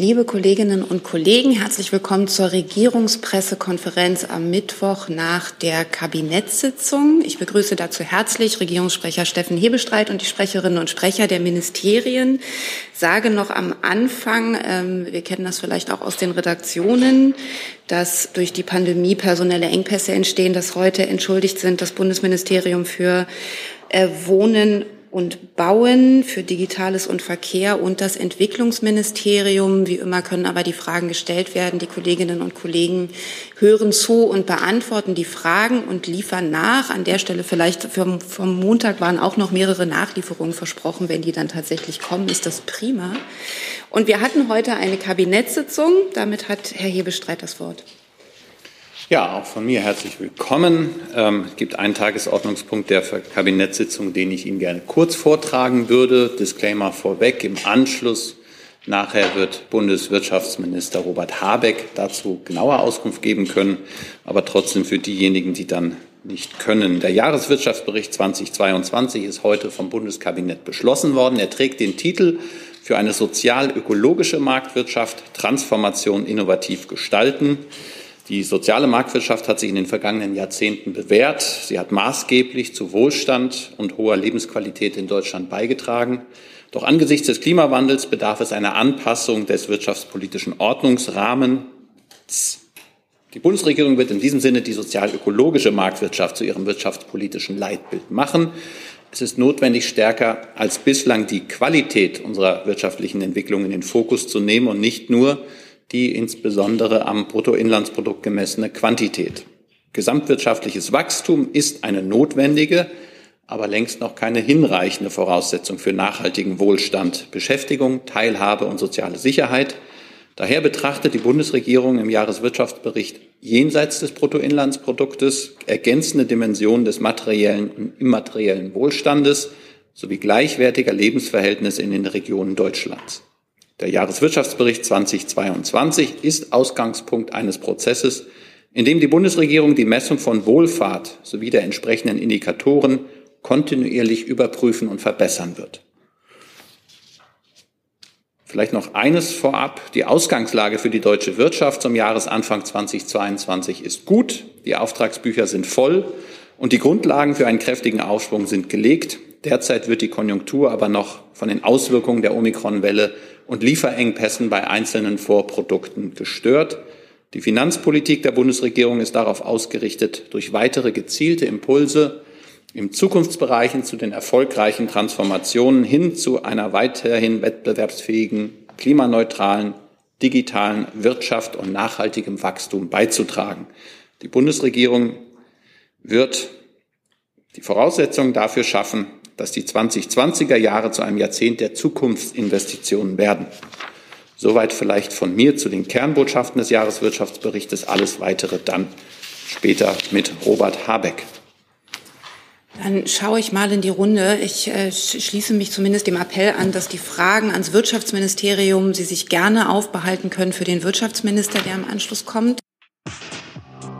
Liebe Kolleginnen und Kollegen, herzlich willkommen zur Regierungspressekonferenz am Mittwoch nach der Kabinettssitzung. Ich begrüße dazu herzlich Regierungssprecher Steffen Hebestreit und die Sprecherinnen und Sprecher der Ministerien. Sage noch am Anfang, ähm, wir kennen das vielleicht auch aus den Redaktionen, dass durch die Pandemie personelle Engpässe entstehen, dass heute entschuldigt sind das Bundesministerium für äh, Wohnen und Bauen für Digitales und Verkehr und das Entwicklungsministerium. Wie immer können aber die Fragen gestellt werden. Die Kolleginnen und Kollegen hören zu und beantworten die Fragen und liefern nach. An der Stelle vielleicht vom, vom Montag waren auch noch mehrere Nachlieferungen versprochen. Wenn die dann tatsächlich kommen, ist das prima. Und wir hatten heute eine Kabinettssitzung. Damit hat Herr Hebestreit das Wort. Ja, auch von mir herzlich willkommen. Ähm, es gibt einen Tagesordnungspunkt der Kabinettssitzung, den ich Ihnen gerne kurz vortragen würde. Disclaimer vorweg. Im Anschluss nachher wird Bundeswirtschaftsminister Robert Habeck dazu genauer Auskunft geben können. Aber trotzdem für diejenigen, die dann nicht können. Der Jahreswirtschaftsbericht 2022 ist heute vom Bundeskabinett beschlossen worden. Er trägt den Titel für eine sozial-ökologische Marktwirtschaft, Transformation innovativ gestalten. Die soziale Marktwirtschaft hat sich in den vergangenen Jahrzehnten bewährt. Sie hat maßgeblich zu Wohlstand und hoher Lebensqualität in Deutschland beigetragen. Doch angesichts des Klimawandels bedarf es einer Anpassung des wirtschaftspolitischen Ordnungsrahmens. Die Bundesregierung wird in diesem Sinne die sozial-ökologische Marktwirtschaft zu ihrem wirtschaftspolitischen Leitbild machen. Es ist notwendig, stärker als bislang die Qualität unserer wirtschaftlichen Entwicklung in den Fokus zu nehmen und nicht nur die insbesondere am Bruttoinlandsprodukt gemessene Quantität. Gesamtwirtschaftliches Wachstum ist eine notwendige, aber längst noch keine hinreichende Voraussetzung für nachhaltigen Wohlstand, Beschäftigung, Teilhabe und soziale Sicherheit. Daher betrachtet die Bundesregierung im Jahreswirtschaftsbericht jenseits des Bruttoinlandsproduktes ergänzende Dimensionen des materiellen und immateriellen Wohlstandes sowie gleichwertiger Lebensverhältnisse in den Regionen Deutschlands. Der Jahreswirtschaftsbericht 2022 ist Ausgangspunkt eines Prozesses, in dem die Bundesregierung die Messung von Wohlfahrt sowie der entsprechenden Indikatoren kontinuierlich überprüfen und verbessern wird. Vielleicht noch eines vorab. Die Ausgangslage für die deutsche Wirtschaft zum Jahresanfang 2022 ist gut. Die Auftragsbücher sind voll und die Grundlagen für einen kräftigen Aufschwung sind gelegt. Derzeit wird die Konjunktur aber noch von den Auswirkungen der Omikron-Welle und Lieferengpässen bei einzelnen Vorprodukten gestört. Die Finanzpolitik der Bundesregierung ist darauf ausgerichtet, durch weitere gezielte Impulse im Zukunftsbereichen zu den erfolgreichen Transformationen hin zu einer weiterhin wettbewerbsfähigen, klimaneutralen, digitalen Wirtschaft und nachhaltigem Wachstum beizutragen. Die Bundesregierung wird die Voraussetzungen dafür schaffen, dass die 2020er Jahre zu einem Jahrzehnt der Zukunftsinvestitionen werden. Soweit vielleicht von mir zu den Kernbotschaften des Jahreswirtschaftsberichtes. Alles weitere dann später mit Robert Habeck. Dann schaue ich mal in die Runde. Ich äh, schließe mich zumindest dem Appell an, dass die Fragen ans Wirtschaftsministerium Sie sich gerne aufbehalten können für den Wirtschaftsminister, der im Anschluss kommt.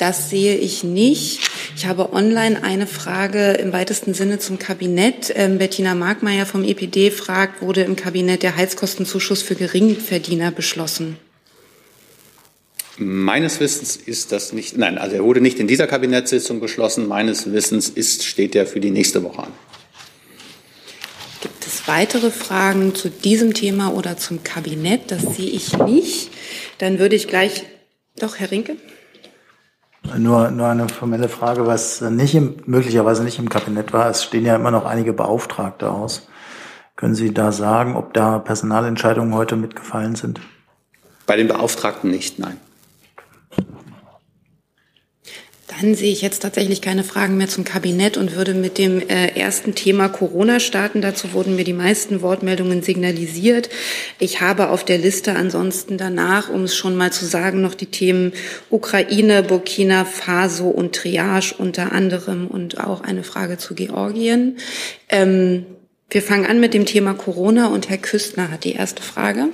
Das sehe ich nicht. Ich habe online eine Frage im weitesten Sinne zum Kabinett. Ähm, Bettina Markmeier vom EPD fragt, wurde im Kabinett der Heizkostenzuschuss für Geringverdiener beschlossen? Meines Wissens ist das nicht, nein, also er wurde nicht in dieser Kabinettssitzung beschlossen. Meines Wissens ist, steht er für die nächste Woche an. Gibt es weitere Fragen zu diesem Thema oder zum Kabinett? Das sehe ich nicht. Dann würde ich gleich, doch, Herr Rinke. Nur, nur eine formelle Frage, was nicht im, möglicherweise nicht im Kabinett war. Es stehen ja immer noch einige Beauftragte aus. Können Sie da sagen, ob da Personalentscheidungen heute mitgefallen sind? Bei den Beauftragten nicht, nein. Dann sehe ich jetzt tatsächlich keine Fragen mehr zum Kabinett und würde mit dem äh, ersten Thema Corona starten. Dazu wurden mir die meisten Wortmeldungen signalisiert. Ich habe auf der Liste ansonsten danach, um es schon mal zu sagen, noch die Themen Ukraine, Burkina Faso und Triage unter anderem und auch eine Frage zu Georgien. Ähm, wir fangen an mit dem Thema Corona und Herr Küstner hat die erste Frage.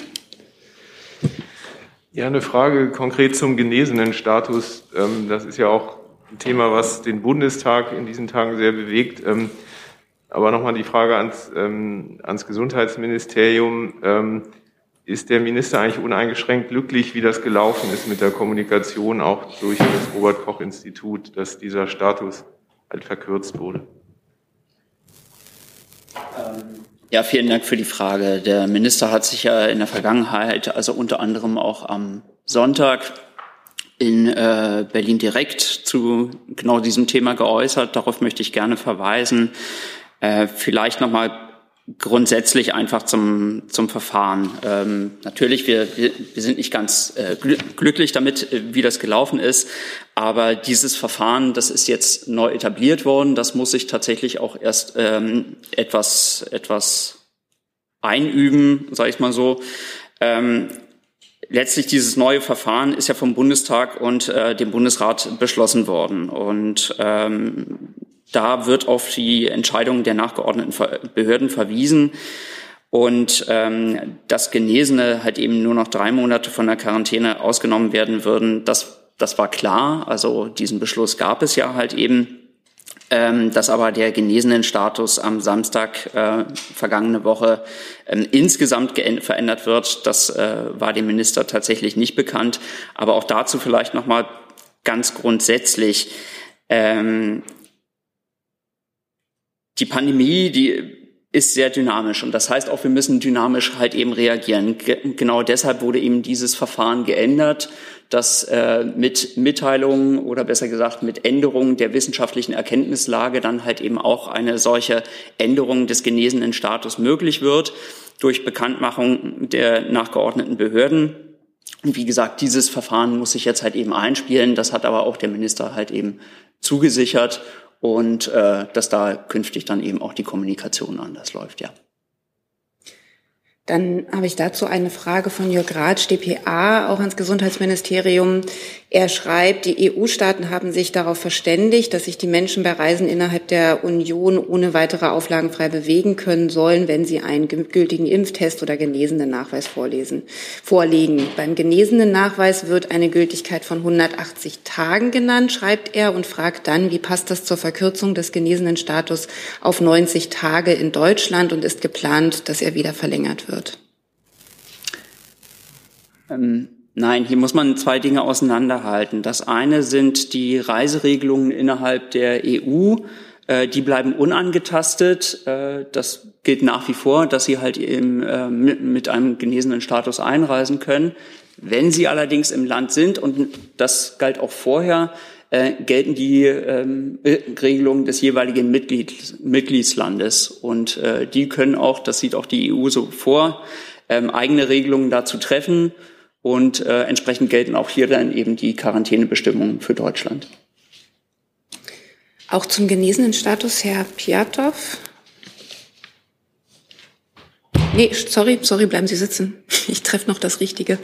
Ja, eine Frage konkret zum genesenen Status. Ähm, das ist ja auch ein Thema, was den Bundestag in diesen Tagen sehr bewegt. Ähm, aber nochmal die Frage ans, ähm, ans Gesundheitsministerium. Ähm, ist der Minister eigentlich uneingeschränkt glücklich, wie das gelaufen ist mit der Kommunikation, auch durch das Robert-Koch-Institut, dass dieser Status halt verkürzt wurde? Ja, vielen Dank für die Frage. Der Minister hat sich ja in der Vergangenheit, also unter anderem auch am Sonntag, in äh, Berlin direkt zu genau diesem Thema geäußert. Darauf möchte ich gerne verweisen. Äh, vielleicht nochmal grundsätzlich einfach zum, zum Verfahren. Ähm, natürlich, wir, wir, sind nicht ganz äh, glücklich damit, äh, wie das gelaufen ist, aber dieses Verfahren, das ist jetzt neu etabliert worden, das muss sich tatsächlich auch erst ähm, etwas, etwas einüben, sage ich mal so. Ähm, letztlich dieses neue Verfahren ist ja vom Bundestag und äh, dem Bundesrat beschlossen worden. Und ähm, da wird auf die Entscheidungen der nachgeordneten Behörden verwiesen. Und ähm, dass Genesene halt eben nur noch drei Monate von der Quarantäne ausgenommen werden würden, das, das war klar. Also diesen Beschluss gab es ja halt eben. Ähm, dass aber der genesenen Status am Samstag äh, vergangene Woche ähm, insgesamt verändert wird, das äh, war dem Minister tatsächlich nicht bekannt. Aber auch dazu vielleicht noch mal ganz grundsätzlich. Ähm, die Pandemie, die ist sehr dynamisch und das heißt auch, wir müssen dynamisch halt eben reagieren. Ge genau deshalb wurde eben dieses Verfahren geändert, dass äh, mit Mitteilungen oder besser gesagt mit Änderungen der wissenschaftlichen Erkenntnislage dann halt eben auch eine solche Änderung des genesenen Status möglich wird durch Bekanntmachung der nachgeordneten Behörden. Und wie gesagt, dieses Verfahren muss sich jetzt halt eben einspielen. Das hat aber auch der Minister halt eben zugesichert und äh, dass da künftig dann eben auch die Kommunikation anders läuft, ja. Dann habe ich dazu eine Frage von Jörg Ratsch, dpa, auch ans Gesundheitsministerium. Er schreibt, die EU-Staaten haben sich darauf verständigt, dass sich die Menschen bei Reisen innerhalb der Union ohne weitere Auflagen frei bewegen können sollen, wenn sie einen gültigen Impftest oder genesenen Nachweis vorlesen, vorlegen. Beim genesenen Nachweis wird eine Gültigkeit von 180 Tagen genannt, schreibt er und fragt dann, wie passt das zur Verkürzung des genesenen Status auf 90 Tage in Deutschland und ist geplant, dass er wieder verlängert wird wird? Ähm, nein, hier muss man zwei Dinge auseinanderhalten. Das eine sind die Reiseregelungen innerhalb der EU. Äh, die bleiben unangetastet. Äh, das gilt nach wie vor, dass sie halt eben äh, mit einem genesenen Status einreisen können. Wenn sie allerdings im Land sind, und das galt auch vorher, äh, gelten die ähm, Regelungen des jeweiligen Mitglied, Mitgliedslandes. Und äh, die können auch, das sieht auch die EU so vor, ähm, eigene Regelungen dazu treffen. Und äh, entsprechend gelten auch hier dann eben die Quarantänebestimmungen für Deutschland. Auch zum genesenen Status, Herr Piatow. Nee, sorry, sorry, bleiben Sie sitzen. Ich treffe noch das Richtige.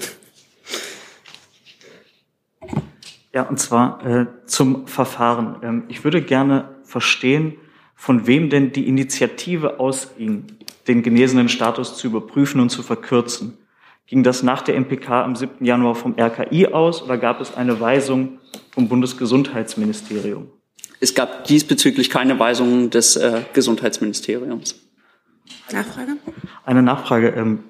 Ja, und zwar äh, zum Verfahren. Ähm, ich würde gerne verstehen, von wem denn die Initiative ausging, den genesenen Status zu überprüfen und zu verkürzen. Ging das nach der MPK am 7. Januar vom RKI aus oder gab es eine Weisung vom Bundesgesundheitsministerium? Es gab diesbezüglich keine Weisung des äh, Gesundheitsministeriums. Nachfrage? Eine Nachfrage. Ähm,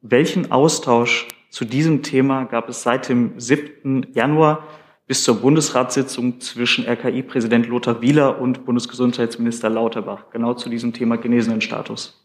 welchen Austausch zu diesem Thema gab es seit dem 7. Januar bis zur Bundesratssitzung zwischen RKI-Präsident Lothar Wieler und Bundesgesundheitsminister Lauterbach, genau zu diesem Thema Genesenenstatus.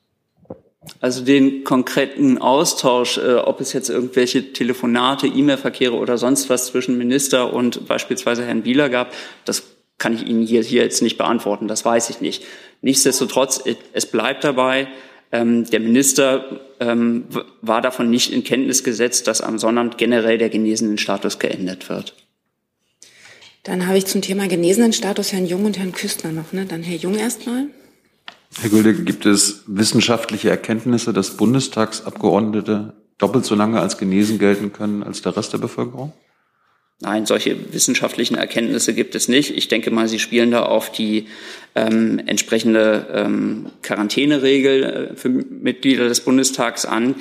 Also den konkreten Austausch, äh, ob es jetzt irgendwelche Telefonate, E-Mail-Verkehre oder sonst was zwischen Minister und beispielsweise Herrn Wieler gab, das kann ich Ihnen hier, hier jetzt nicht beantworten, das weiß ich nicht. Nichtsdestotrotz, es bleibt dabei, ähm, der Minister ähm, war davon nicht in Kenntnis gesetzt, dass am Sonnabend generell der genesenen Status geändert wird. Dann habe ich zum Thema Genesenenstatus Herrn Jung und Herrn Küstner noch. Ne? Dann Herr Jung erstmal. Herr Gülde, gibt es wissenschaftliche Erkenntnisse, dass Bundestagsabgeordnete doppelt so lange als genesen gelten können als der Rest der Bevölkerung? Nein, solche wissenschaftlichen Erkenntnisse gibt es nicht. Ich denke mal, Sie spielen da auf die ähm, entsprechende ähm, Quarantäneregel äh, für Mitglieder des Bundestags an.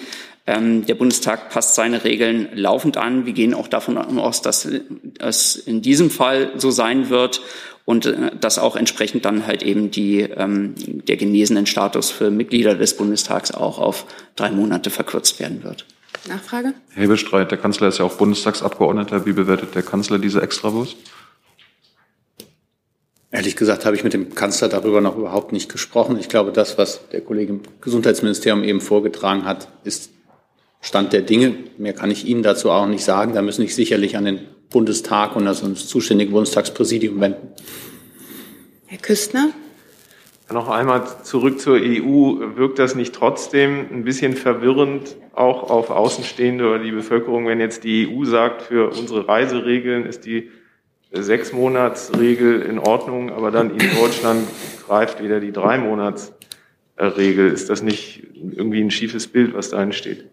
Ähm, der Bundestag passt seine Regeln laufend an. Wir gehen auch davon aus, dass es in diesem Fall so sein wird und äh, dass auch entsprechend dann halt eben die, ähm, der genesenen Status für Mitglieder des Bundestags auch auf drei Monate verkürzt werden wird. Nachfrage? Herr Hebestreit, der Kanzler ist ja auch Bundestagsabgeordneter. Wie bewertet der Kanzler diese Extrawurst? Ehrlich gesagt habe ich mit dem Kanzler darüber noch überhaupt nicht gesprochen. Ich glaube, das, was der Kollege im Gesundheitsministerium eben vorgetragen hat, ist Stand der Dinge. Mehr kann ich Ihnen dazu auch nicht sagen. Da müssen Sie sich sicherlich an den Bundestag und also das zuständige Bundestagspräsidium wenden. Herr Küstner? Noch einmal zurück zur EU. Wirkt das nicht trotzdem ein bisschen verwirrend auch auf Außenstehende oder die Bevölkerung, wenn jetzt die EU sagt, für unsere Reiseregeln ist die Sechsmonatsregel in Ordnung, aber dann in Deutschland greift wieder die Dreimonatsregel. Ist das nicht irgendwie ein schiefes Bild, was da entsteht?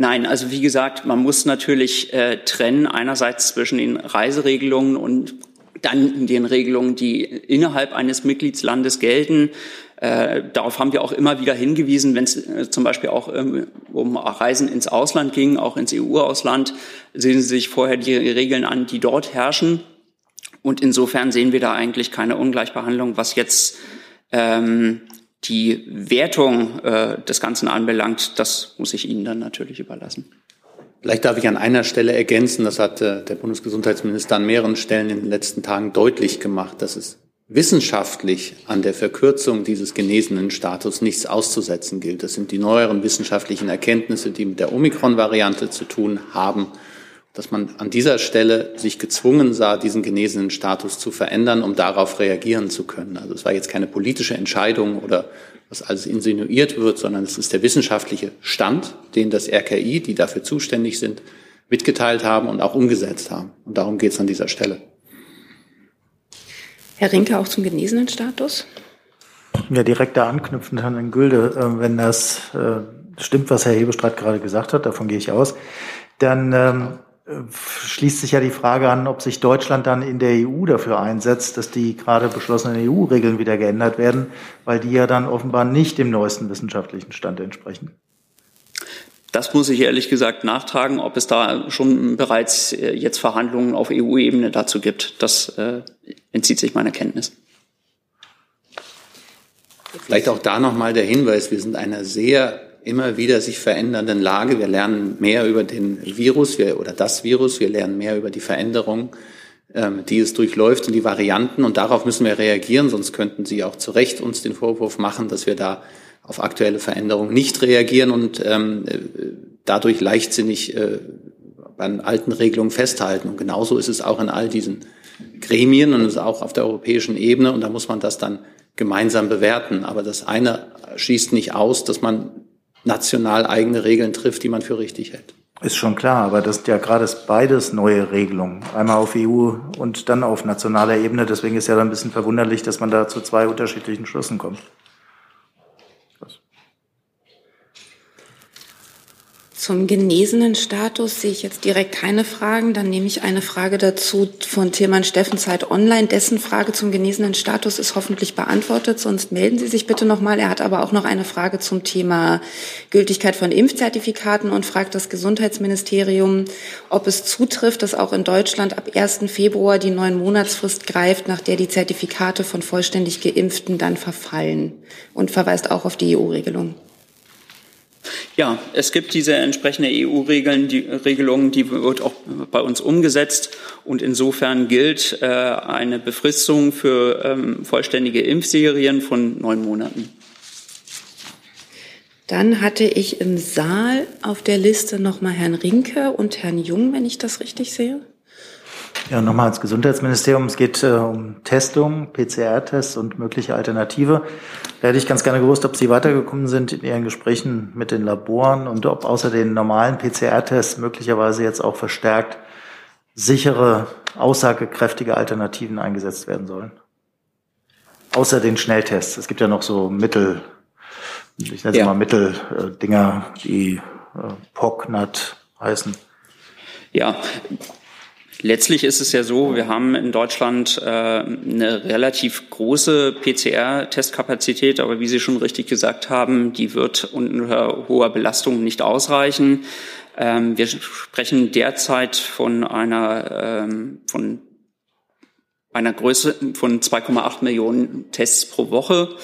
Nein, also wie gesagt, man muss natürlich äh, trennen einerseits zwischen den Reiseregelungen und dann den Regelungen, die innerhalb eines Mitgliedslandes gelten. Äh, darauf haben wir auch immer wieder hingewiesen, wenn es äh, zum Beispiel auch ähm, um Reisen ins Ausland ging, auch ins EU-Ausland, sehen Sie sich vorher die Regeln an, die dort herrschen. Und insofern sehen wir da eigentlich keine Ungleichbehandlung, was jetzt ähm, die Wertung äh, des Ganzen anbelangt. Das muss ich Ihnen dann natürlich überlassen. Vielleicht darf ich an einer Stelle ergänzen, das hat äh, der Bundesgesundheitsminister an mehreren Stellen in den letzten Tagen deutlich gemacht, dass es wissenschaftlich an der Verkürzung dieses genesenen Status nichts auszusetzen gilt. Das sind die neueren wissenschaftlichen Erkenntnisse, die mit der Omikron-Variante zu tun haben, dass man an dieser Stelle sich gezwungen sah, diesen genesenen Status zu verändern, um darauf reagieren zu können. Also es war jetzt keine politische Entscheidung oder was alles insinuiert wird, sondern es ist der wissenschaftliche Stand, den das RKI, die dafür zuständig sind, mitgeteilt haben und auch umgesetzt haben. Und darum geht es an dieser Stelle. Herr Rinke, auch zum genesenen Status? Ja, direkt da anknüpfend an den Gülde, äh, wenn das äh, stimmt, was Herr Hebestreit gerade gesagt hat, davon gehe ich aus, dann ähm, schließt sich ja die Frage an, ob sich Deutschland dann in der EU dafür einsetzt, dass die gerade beschlossenen EU-Regeln wieder geändert werden, weil die ja dann offenbar nicht dem neuesten wissenschaftlichen Stand entsprechen. Das muss ich ehrlich gesagt nachtragen, ob es da schon bereits äh, jetzt Verhandlungen auf EU-Ebene dazu gibt. Das äh, entzieht sich meiner Kenntnis. Vielleicht auch da nochmal der Hinweis, wir sind einer sehr immer wieder sich verändernden Lage. Wir lernen mehr über den Virus wir, oder das Virus, wir lernen mehr über die Veränderungen, ähm, die es durchläuft und die Varianten. Und darauf müssen wir reagieren, sonst könnten Sie auch zu Recht uns den Vorwurf machen, dass wir da auf aktuelle Veränderungen nicht reagieren und ähm, dadurch leichtsinnig äh, an alten Regelungen festhalten. Und genauso ist es auch in all diesen Gremien und ist auch auf der europäischen Ebene. Und da muss man das dann gemeinsam bewerten. Aber das eine schließt nicht aus, dass man national eigene Regeln trifft, die man für richtig hält. Ist schon klar, aber das ist ja gerade beides neue Regelungen. Einmal auf EU und dann auf nationaler Ebene. Deswegen ist ja dann ein bisschen verwunderlich, dass man da zu zwei unterschiedlichen Schlüssen kommt. Zum genesenen Status sehe ich jetzt direkt keine Fragen. Dann nehme ich eine Frage dazu von Tilman Steffenzeit Online. Dessen Frage zum genesenen Status ist hoffentlich beantwortet. Sonst melden Sie sich bitte nochmal. Er hat aber auch noch eine Frage zum Thema Gültigkeit von Impfzertifikaten und fragt das Gesundheitsministerium, ob es zutrifft, dass auch in Deutschland ab 1. Februar die neun Monatsfrist greift, nach der die Zertifikate von vollständig Geimpften dann verfallen und verweist auch auf die EU-Regelung. Ja, es gibt diese entsprechende EU-Regeln, die Regelung, die wird auch bei uns umgesetzt und insofern gilt äh, eine Befristung für ähm, vollständige Impfserien von neun Monaten. Dann hatte ich im Saal auf der Liste nochmal Herrn Rinke und Herrn Jung, wenn ich das richtig sehe. Ja, nochmal ans Gesundheitsministerium. Es geht äh, um Testung, PCR-Tests und mögliche Alternative. Da hätte ich ganz gerne gewusst, ob Sie weitergekommen sind in Ihren Gesprächen mit den Laboren und ob außer den normalen PCR-Tests möglicherweise jetzt auch verstärkt sichere, aussagekräftige Alternativen eingesetzt werden sollen? Außer den Schnelltests. Es gibt ja noch so Mittel, ich nenne es ja. mal Mitteldinger, die äh, POCNAT heißen. Ja, Letztlich ist es ja so, wir haben in Deutschland äh, eine relativ große PCR-Testkapazität, aber wie Sie schon richtig gesagt haben, die wird unter hoher Belastung nicht ausreichen. Ähm, wir sprechen derzeit von einer, ähm, von einer Größe von 2,8 Millionen Tests pro Woche.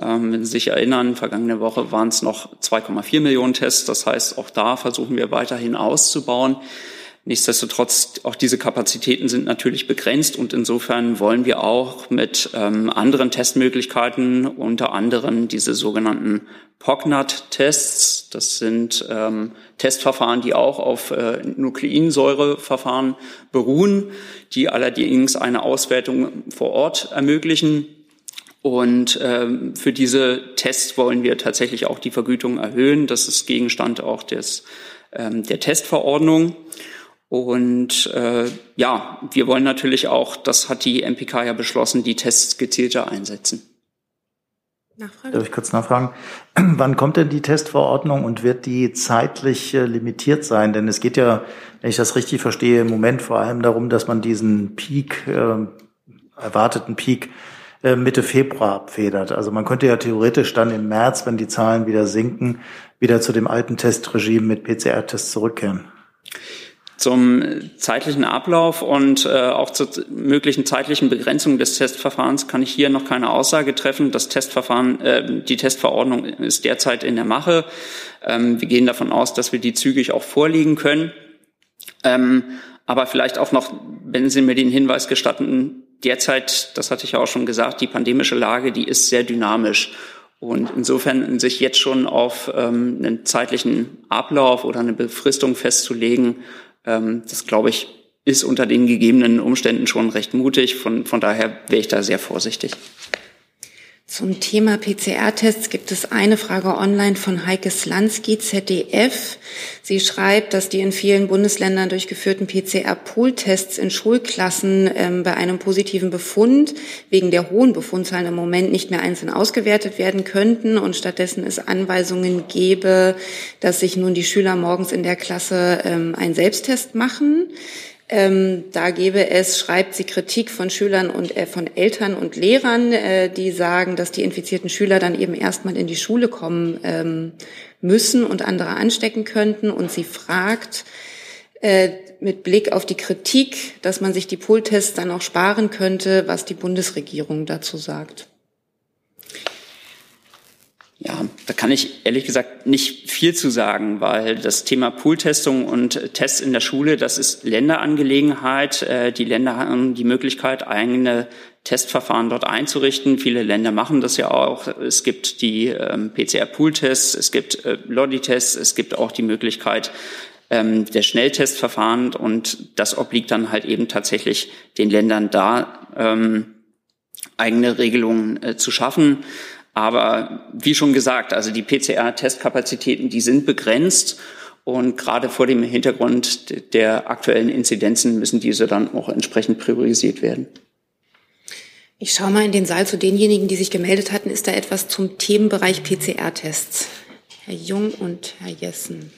Ähm, wenn Sie sich erinnern, vergangene Woche waren es noch 2,4 Millionen Tests. Das heißt, auch da versuchen wir weiterhin auszubauen. Nichtsdestotrotz, auch diese Kapazitäten sind natürlich begrenzt und insofern wollen wir auch mit ähm, anderen Testmöglichkeiten, unter anderem diese sogenannten POCNAT-Tests, das sind ähm, Testverfahren, die auch auf äh, Nukleinsäureverfahren beruhen, die allerdings eine Auswertung vor Ort ermöglichen. Und ähm, für diese Tests wollen wir tatsächlich auch die Vergütung erhöhen. Das ist Gegenstand auch des, ähm, der Testverordnung. Und äh, ja, wir wollen natürlich auch, das hat die MPK ja beschlossen, die Tests gezielter einsetzen. Nachfrage? Darf ich kurz nachfragen? Wann kommt denn die Testverordnung und wird die zeitlich äh, limitiert sein? Denn es geht ja, wenn ich das richtig verstehe, im Moment vor allem darum, dass man diesen Peak, äh, erwarteten Peak, äh, Mitte Februar abfedert. Also man könnte ja theoretisch dann im März, wenn die Zahlen wieder sinken, wieder zu dem alten Testregime mit PCR-Tests zurückkehren. Zum zeitlichen Ablauf und äh, auch zur möglichen zeitlichen Begrenzung des Testverfahrens kann ich hier noch keine Aussage treffen. Das Testverfahren, äh, die Testverordnung ist derzeit in der Mache. Ähm, wir gehen davon aus, dass wir die zügig auch vorlegen können. Ähm, aber vielleicht auch noch, wenn Sie mir den Hinweis gestatten, derzeit, das hatte ich ja auch schon gesagt, die pandemische Lage, die ist sehr dynamisch. Und insofern sich jetzt schon auf ähm, einen zeitlichen Ablauf oder eine Befristung festzulegen, ähm, das, glaube ich, ist unter den gegebenen Umständen schon recht mutig. Von, von daher wäre ich da sehr vorsichtig. Zum Thema PCR-Tests gibt es eine Frage online von Heike Slansky, ZDF. Sie schreibt, dass die in vielen Bundesländern durchgeführten PCR-Pool-Tests in Schulklassen ähm, bei einem positiven Befund wegen der hohen Befundzahlen im Moment nicht mehr einzeln ausgewertet werden könnten und stattdessen es Anweisungen gäbe, dass sich nun die Schüler morgens in der Klasse ähm, einen Selbsttest machen. Ähm, da gäbe es, schreibt sie, Kritik von Schülern und äh, von Eltern und Lehrern, äh, die sagen, dass die infizierten Schüler dann eben erstmal in die Schule kommen ähm, müssen und andere anstecken könnten. Und sie fragt äh, mit Blick auf die Kritik, dass man sich die Pooltests dann auch sparen könnte, was die Bundesregierung dazu sagt. Ja, da kann ich ehrlich gesagt nicht viel zu sagen, weil das Thema Pooltestung und Tests in der Schule, das ist Länderangelegenheit. Äh, die Länder haben die Möglichkeit, eigene Testverfahren dort einzurichten. Viele Länder machen das ja auch. Es gibt die ähm, PCR-Pool-Tests, es gibt äh, Lodi-Tests, es gibt auch die Möglichkeit ähm, der Schnelltestverfahren und das obliegt dann halt eben tatsächlich den Ländern da, ähm, eigene Regelungen äh, zu schaffen. Aber wie schon gesagt, also die PCR-Testkapazitäten, die sind begrenzt. Und gerade vor dem Hintergrund der aktuellen Inzidenzen müssen diese dann auch entsprechend priorisiert werden. Ich schaue mal in den Saal zu denjenigen, die sich gemeldet hatten. Ist da etwas zum Themenbereich PCR-Tests? Herr Jung und Herr Jessen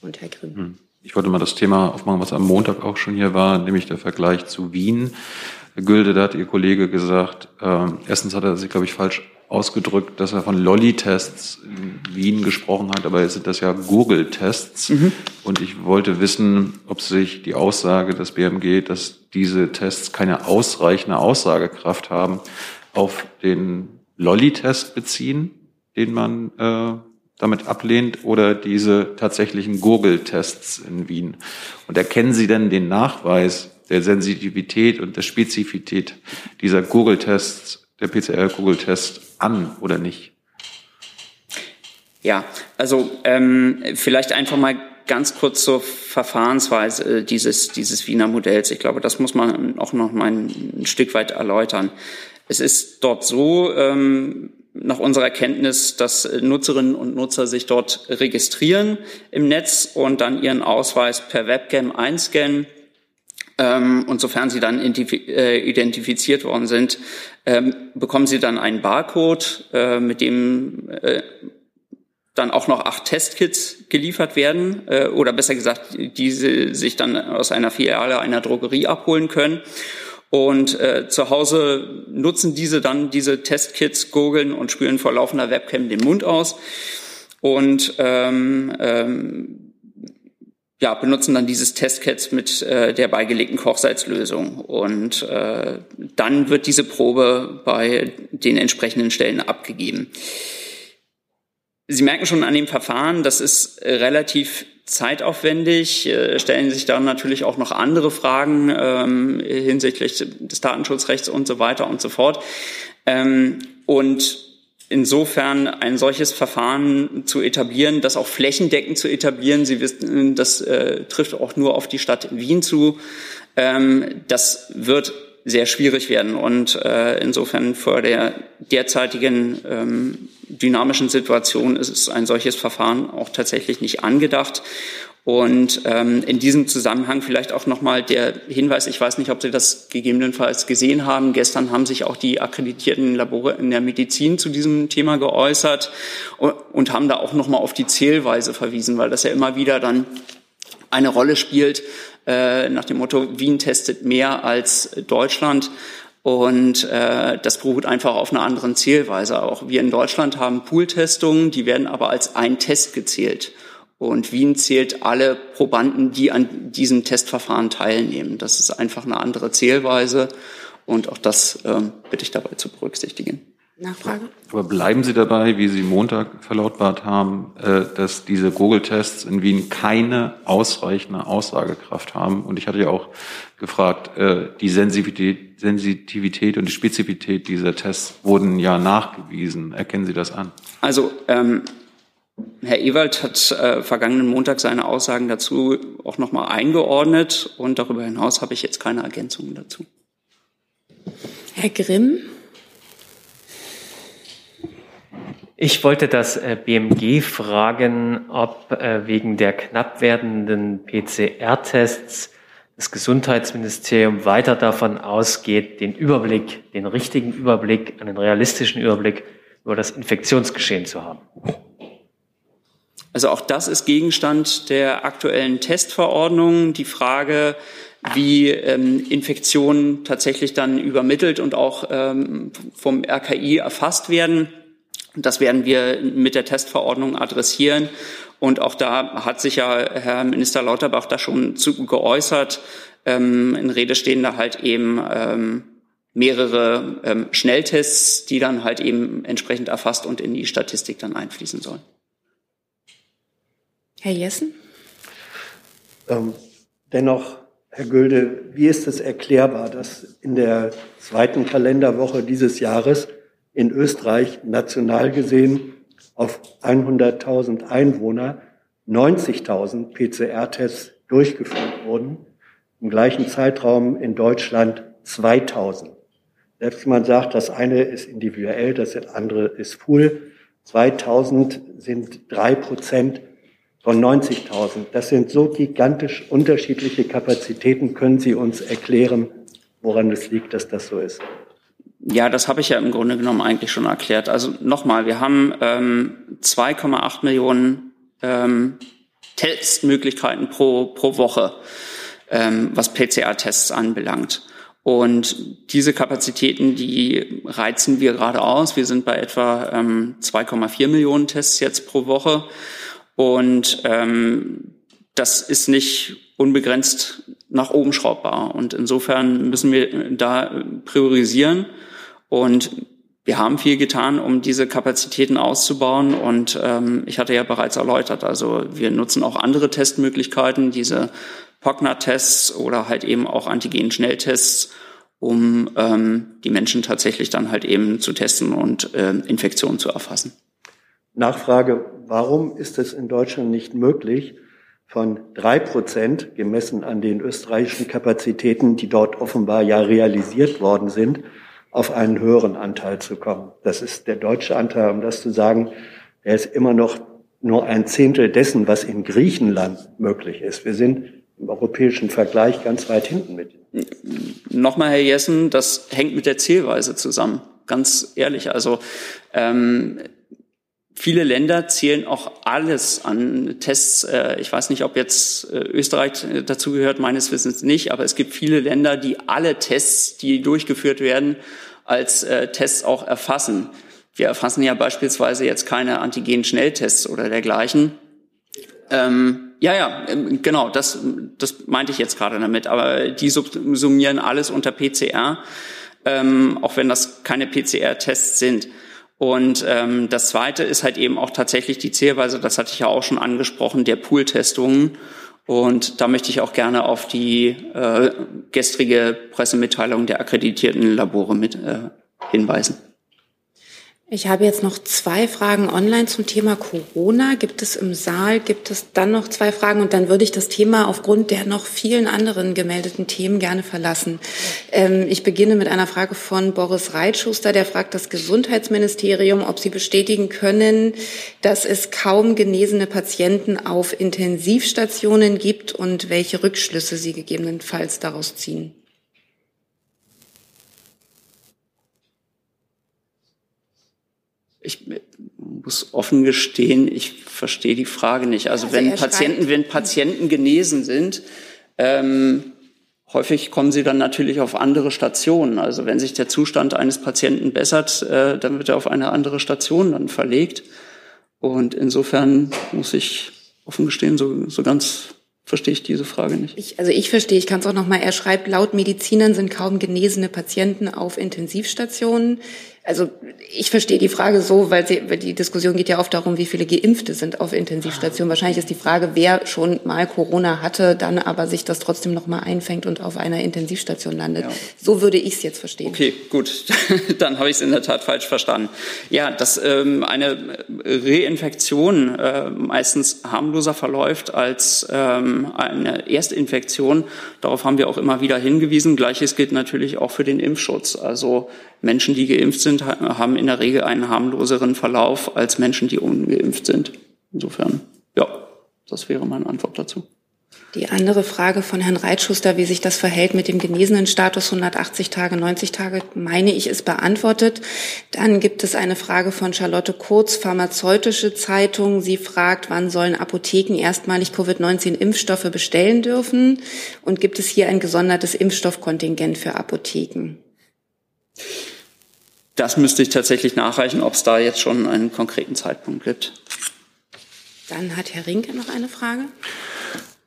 und Herr Grimm. Hm. Ich wollte mal das Thema aufmachen, was am Montag auch schon hier war, nämlich der Vergleich zu Wien. Herr Gülde, da hat Ihr Kollege gesagt, äh, erstens hat er sich, glaube ich, falsch ausgedrückt, dass er von Lolli-Tests in Wien gesprochen hat, aber jetzt sind das ja Google-Tests. Mhm. Und ich wollte wissen, ob sich die Aussage des BMG, dass diese Tests keine ausreichende Aussagekraft haben, auf den Lolli-Test beziehen, den man äh, damit ablehnt, oder diese tatsächlichen Google-Tests in Wien. Und erkennen Sie denn den Nachweis der Sensitivität und der Spezifität dieser Google-Tests, der PCR-Google-Test an oder nicht? Ja, also ähm, vielleicht einfach mal ganz kurz zur Verfahrensweise dieses, dieses Wiener Modells. Ich glaube, das muss man auch noch mal ein, Stück weit erläutern. Es ist dort so, ähm, nach unserer Kenntnis, dass Nutzerinnen und Nutzer sich dort registrieren im Netz und dann ihren Ausweis per Webcam einscannen und sofern sie dann äh, identifiziert worden sind, ähm, bekommen sie dann einen Barcode, äh, mit dem äh, dann auch noch acht Testkits geliefert werden oder besser gesagt, diese sich dann aus einer Filiale einer Drogerie abholen können. Und äh, zu Hause nutzen diese dann diese Testkits, gurgeln und spülen vor laufender Webcam den Mund aus und ähm, ähm, ja, benutzen dann dieses Testkit mit äh, der beigelegten Kochsalzlösung. Und äh, dann wird diese Probe bei den entsprechenden Stellen abgegeben. Sie merken schon an dem Verfahren, das ist relativ zeitaufwendig, äh, stellen sich da natürlich auch noch andere Fragen ähm, hinsichtlich des Datenschutzrechts und so weiter und so fort. Ähm, und insofern ein solches Verfahren zu etablieren, das auch flächendeckend zu etablieren, Sie wissen, das äh, trifft auch nur auf die Stadt Wien zu, ähm, das wird sehr schwierig werden. Und äh, insofern vor der derzeitigen ähm, dynamischen Situation ist ein solches Verfahren auch tatsächlich nicht angedacht. Und ähm, in diesem Zusammenhang vielleicht auch nochmal der Hinweis, ich weiß nicht, ob Sie das gegebenenfalls gesehen haben. Gestern haben sich auch die akkreditierten Labore in der Medizin zu diesem Thema geäußert und, und haben da auch nochmal auf die Zählweise verwiesen, weil das ja immer wieder dann eine Rolle spielt, äh, nach dem Motto, Wien testet mehr als Deutschland. Und äh, das beruht einfach auf einer anderen Zielweise. Auch wir in Deutschland haben Pooltestungen, die werden aber als ein Test gezählt. Und Wien zählt alle Probanden, die an diesem Testverfahren teilnehmen. Das ist einfach eine andere Zählweise. Und auch das ähm, bitte ich dabei zu berücksichtigen. Nachfrage? Aber bleiben Sie dabei, wie Sie Montag verlautbart haben, äh, dass diese Google-Tests in Wien keine ausreichende Aussagekraft haben. Und ich hatte ja auch gefragt, äh, die Sensitivität, Sensitivität und die Spezifität dieser Tests wurden ja nachgewiesen. Erkennen Sie das an? Also ähm, Herr Ewald hat äh, vergangenen Montag seine Aussagen dazu auch nochmal eingeordnet und darüber hinaus habe ich jetzt keine Ergänzungen dazu. Herr Grimm? Ich wollte das äh, BMG fragen, ob äh, wegen der knapp werdenden PCR-Tests das Gesundheitsministerium weiter davon ausgeht, den Überblick, den richtigen Überblick, einen realistischen Überblick über das Infektionsgeschehen zu haben. Also auch das ist Gegenstand der aktuellen Testverordnung. Die Frage, wie ähm, Infektionen tatsächlich dann übermittelt und auch ähm, vom RKI erfasst werden das werden wir mit der Testverordnung adressieren. Und auch da hat sich ja Herr Minister Lauterbach da schon zu geäußert. Ähm, in Rede stehen da halt eben ähm, mehrere ähm, Schnelltests, die dann halt eben entsprechend erfasst und in die Statistik dann einfließen sollen. Herr Jessen? Ähm, dennoch, Herr Gülde, wie ist es erklärbar, dass in der zweiten Kalenderwoche dieses Jahres in Österreich national gesehen auf 100.000 Einwohner 90.000 PCR-Tests durchgeführt wurden. Im gleichen Zeitraum in Deutschland 2000. Selbst wenn man sagt, das eine ist individuell, das andere ist Pool. 2000 sind drei Prozent von 90.000. Das sind so gigantisch unterschiedliche Kapazitäten. Können Sie uns erklären, woran es liegt, dass das so ist? Ja, das habe ich ja im Grunde genommen eigentlich schon erklärt. Also nochmal, wir haben ähm, 2,8 Millionen ähm, Testmöglichkeiten pro, pro Woche, ähm, was PCR-Tests anbelangt. Und diese Kapazitäten, die reizen wir gerade aus. Wir sind bei etwa ähm, 2,4 Millionen Tests jetzt pro Woche. Und ähm, das ist nicht unbegrenzt nach oben schraubbar. Und insofern müssen wir da priorisieren. Und wir haben viel getan, um diese Kapazitäten auszubauen. Und ähm, ich hatte ja bereits erläutert, also wir nutzen auch andere Testmöglichkeiten, diese POCNA-Tests oder halt eben auch Antigen-Schnelltests, um ähm, die Menschen tatsächlich dann halt eben zu testen und äh, Infektionen zu erfassen. Nachfrage, warum ist es in Deutschland nicht möglich, von drei Prozent, gemessen an den österreichischen Kapazitäten, die dort offenbar ja realisiert worden sind, auf einen höheren Anteil zu kommen. Das ist der deutsche Anteil, um das zu sagen, der ist immer noch nur ein Zehntel dessen, was in Griechenland möglich ist. Wir sind im europäischen Vergleich ganz weit hinten mit. Nochmal, Herr Jessen, das hängt mit der Zielweise zusammen. Ganz ehrlich. Also ähm, Viele Länder zählen auch alles an Tests. Äh, ich weiß nicht, ob jetzt äh, Österreich äh, dazu gehört, meines Wissens nicht, aber es gibt viele Länder, die alle Tests, die durchgeführt werden, als Tests auch erfassen. Wir erfassen ja beispielsweise jetzt keine Antigen-Schnelltests oder dergleichen. Ähm, ja, ja, ähm, genau, das, das meinte ich jetzt gerade damit. Aber die summieren alles unter PCR, ähm, auch wenn das keine PCR-Tests sind. Und ähm, das Zweite ist halt eben auch tatsächlich die Zählweise, das hatte ich ja auch schon angesprochen, der Pool-Testungen. Und da möchte ich auch gerne auf die äh, gestrige Pressemitteilung der akkreditierten Labore mit äh, hinweisen. Ich habe jetzt noch zwei Fragen online zum Thema Corona. Gibt es im Saal, gibt es dann noch zwei Fragen und dann würde ich das Thema aufgrund der noch vielen anderen gemeldeten Themen gerne verlassen. Ähm, ich beginne mit einer Frage von Boris Reitschuster, der fragt das Gesundheitsministerium, ob Sie bestätigen können, dass es kaum genesene Patienten auf Intensivstationen gibt und welche Rückschlüsse Sie gegebenenfalls daraus ziehen. Ich muss offen gestehen, ich verstehe die Frage nicht. Also, also wenn Patienten, wenn Patienten genesen sind, ähm, häufig kommen sie dann natürlich auf andere Stationen. Also wenn sich der Zustand eines Patienten bessert, äh, dann wird er auf eine andere Station dann verlegt. Und insofern muss ich offen gestehen, so, so ganz verstehe ich diese Frage nicht. Ich, also ich verstehe, ich kann es auch noch mal. Er schreibt, laut Medizinern sind kaum genesene Patienten auf Intensivstationen. Also ich verstehe die Frage so, weil, sie, weil die Diskussion geht ja oft darum, wie viele Geimpfte sind auf Intensivstationen. Wahrscheinlich ist die Frage, wer schon mal Corona hatte, dann aber sich das trotzdem noch mal einfängt und auf einer Intensivstation landet. Ja. So würde ich es jetzt verstehen. Okay, gut, dann habe ich es in der Tat falsch verstanden. Ja, dass ähm, eine Reinfektion äh, meistens harmloser verläuft als ähm, eine Erstinfektion. Darauf haben wir auch immer wieder hingewiesen. Gleiches gilt natürlich auch für den Impfschutz. Also Menschen, die geimpft sind, haben in der Regel einen harmloseren Verlauf als Menschen, die ungeimpft sind. Insofern, ja, das wäre meine Antwort dazu. Die andere Frage von Herrn Reitschuster, wie sich das verhält mit dem genesenen Status 180 Tage, 90 Tage, meine ich, ist beantwortet. Dann gibt es eine Frage von Charlotte Kurz, Pharmazeutische Zeitung. Sie fragt, wann sollen Apotheken erstmalig Covid-19-Impfstoffe bestellen dürfen? Und gibt es hier ein gesondertes Impfstoffkontingent für Apotheken? Das müsste ich tatsächlich nachreichen, ob es da jetzt schon einen konkreten Zeitpunkt gibt. Dann hat Herr Rinke noch eine Frage.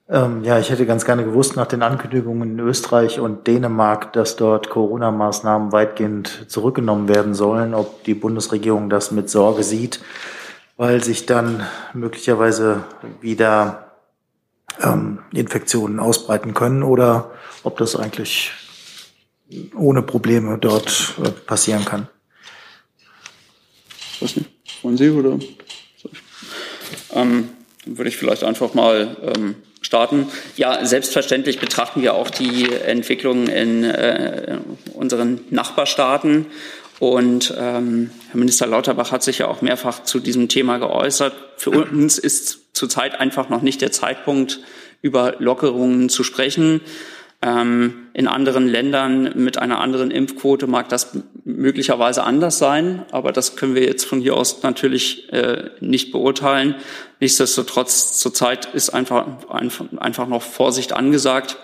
Ähm, ja, ich hätte ganz gerne gewusst nach den Ankündigungen in Österreich und Dänemark, dass dort Corona-Maßnahmen weitgehend zurückgenommen werden sollen, ob die Bundesregierung das mit Sorge sieht, weil sich dann möglicherweise wieder ähm, Infektionen ausbreiten können oder ob das eigentlich ohne Probleme dort äh, passieren kann. Was nicht? Wollen Sie oder? Ähm, dann würde ich vielleicht einfach mal ähm, starten. Ja, selbstverständlich betrachten wir auch die Entwicklung in äh, unseren Nachbarstaaten. Und ähm, Herr Minister Lauterbach hat sich ja auch mehrfach zu diesem Thema geäußert. Für uns ist zurzeit einfach noch nicht der Zeitpunkt, über Lockerungen zu sprechen. Ähm, in anderen Ländern mit einer anderen Impfquote mag das möglicherweise anders sein, aber das können wir jetzt von hier aus natürlich äh, nicht beurteilen. Nichtsdestotrotz zurzeit ist einfach, einfach, noch Vorsicht angesagt.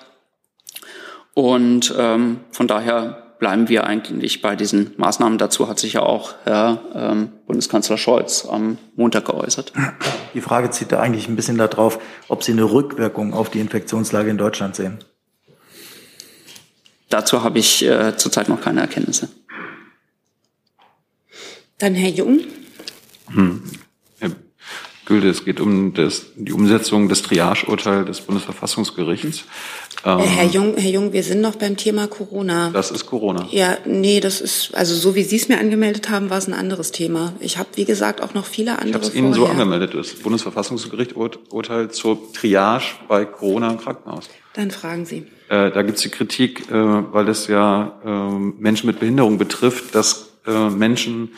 Und ähm, von daher bleiben wir eigentlich bei diesen Maßnahmen. Dazu hat sich ja auch Herr ähm, Bundeskanzler Scholz am Montag geäußert. Die Frage zieht da eigentlich ein bisschen darauf, ob Sie eine Rückwirkung auf die Infektionslage in Deutschland sehen. Dazu habe ich äh, zurzeit noch keine Erkenntnisse. Dann Herr Jung. Hm. Gülde, es geht um das, die Umsetzung des Triage-Urteils des Bundesverfassungsgerichts. Ähm, Herr Jung, Herr Jung, wir sind noch beim Thema Corona. Das ist Corona. Ja, nee, das ist, also so wie Sie es mir angemeldet haben, war es ein anderes Thema. Ich habe, wie gesagt, auch noch viele andere. Ich habe es Ihnen so angemeldet, das Bundesverfassungsgericht Urteil zur Triage bei Corona im Krankenhaus. Dann fragen Sie. Äh, da gibt es die Kritik, äh, weil es ja äh, Menschen mit Behinderung betrifft, dass äh, Menschen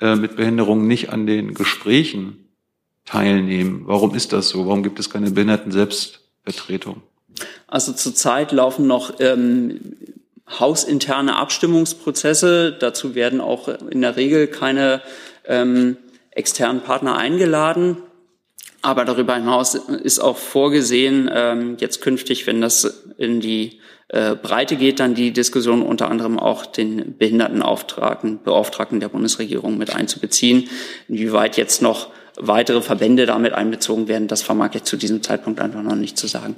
äh, mit Behinderung nicht an den Gesprächen teilnehmen. Warum ist das so? Warum gibt es keine Behinderten-Selbstvertretung? Also zurzeit laufen noch ähm, hausinterne Abstimmungsprozesse. Dazu werden auch in der Regel keine ähm, externen Partner eingeladen. Aber darüber hinaus ist auch vorgesehen, ähm, jetzt künftig, wenn das in die äh, Breite geht, dann die Diskussion unter anderem auch den Behindertenauftragten, Beauftragten der Bundesregierung mit einzubeziehen. Inwieweit jetzt noch weitere Verbände damit einbezogen werden, das vermag ich zu diesem Zeitpunkt einfach noch nicht zu sagen.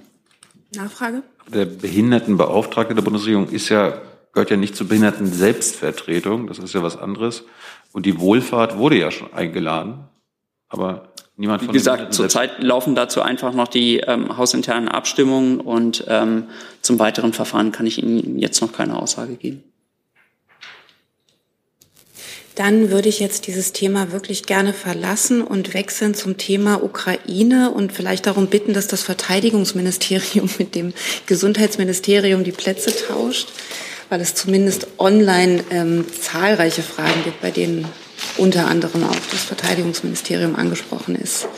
Nachfrage? Der Behindertenbeauftragte der Bundesregierung ist ja, gehört ja nicht zur Behinderten-Selbstvertretung, das ist ja was anderes. Und die Wohlfahrt wurde ja schon eingeladen, aber niemand von Wie gesagt, zurzeit laufen dazu einfach noch die ähm, hausinternen Abstimmungen und ähm, zum weiteren Verfahren kann ich Ihnen jetzt noch keine Aussage geben. Dann würde ich jetzt dieses Thema wirklich gerne verlassen und wechseln zum Thema Ukraine und vielleicht darum bitten, dass das Verteidigungsministerium mit dem Gesundheitsministerium die Plätze tauscht, weil es zumindest online ähm, zahlreiche Fragen gibt, bei denen unter anderem auch das Verteidigungsministerium angesprochen ist.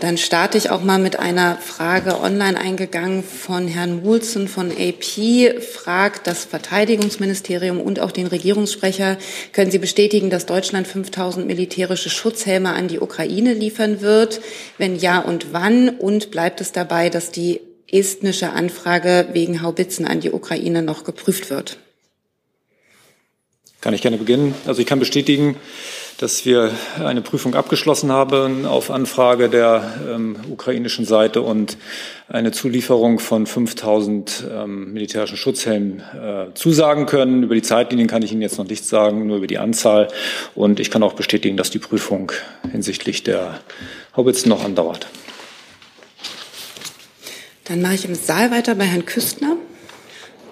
Dann starte ich auch mal mit einer Frage online eingegangen von Herrn Mulzen von AP. Fragt das Verteidigungsministerium und auch den Regierungssprecher, können Sie bestätigen, dass Deutschland 5000 militärische Schutzhelme an die Ukraine liefern wird? Wenn ja und wann? Und bleibt es dabei, dass die estnische Anfrage wegen Haubitzen an die Ukraine noch geprüft wird? Kann ich gerne beginnen. Also ich kann bestätigen, dass wir eine Prüfung abgeschlossen haben auf Anfrage der ähm, ukrainischen Seite und eine Zulieferung von 5000 ähm, militärischen Schutzhelmen äh, zusagen können. Über die Zeitlinien kann ich Ihnen jetzt noch nichts sagen, nur über die Anzahl. Und ich kann auch bestätigen, dass die Prüfung hinsichtlich der Haubitzen noch andauert. Dann mache ich im Saal weiter bei Herrn Küstner.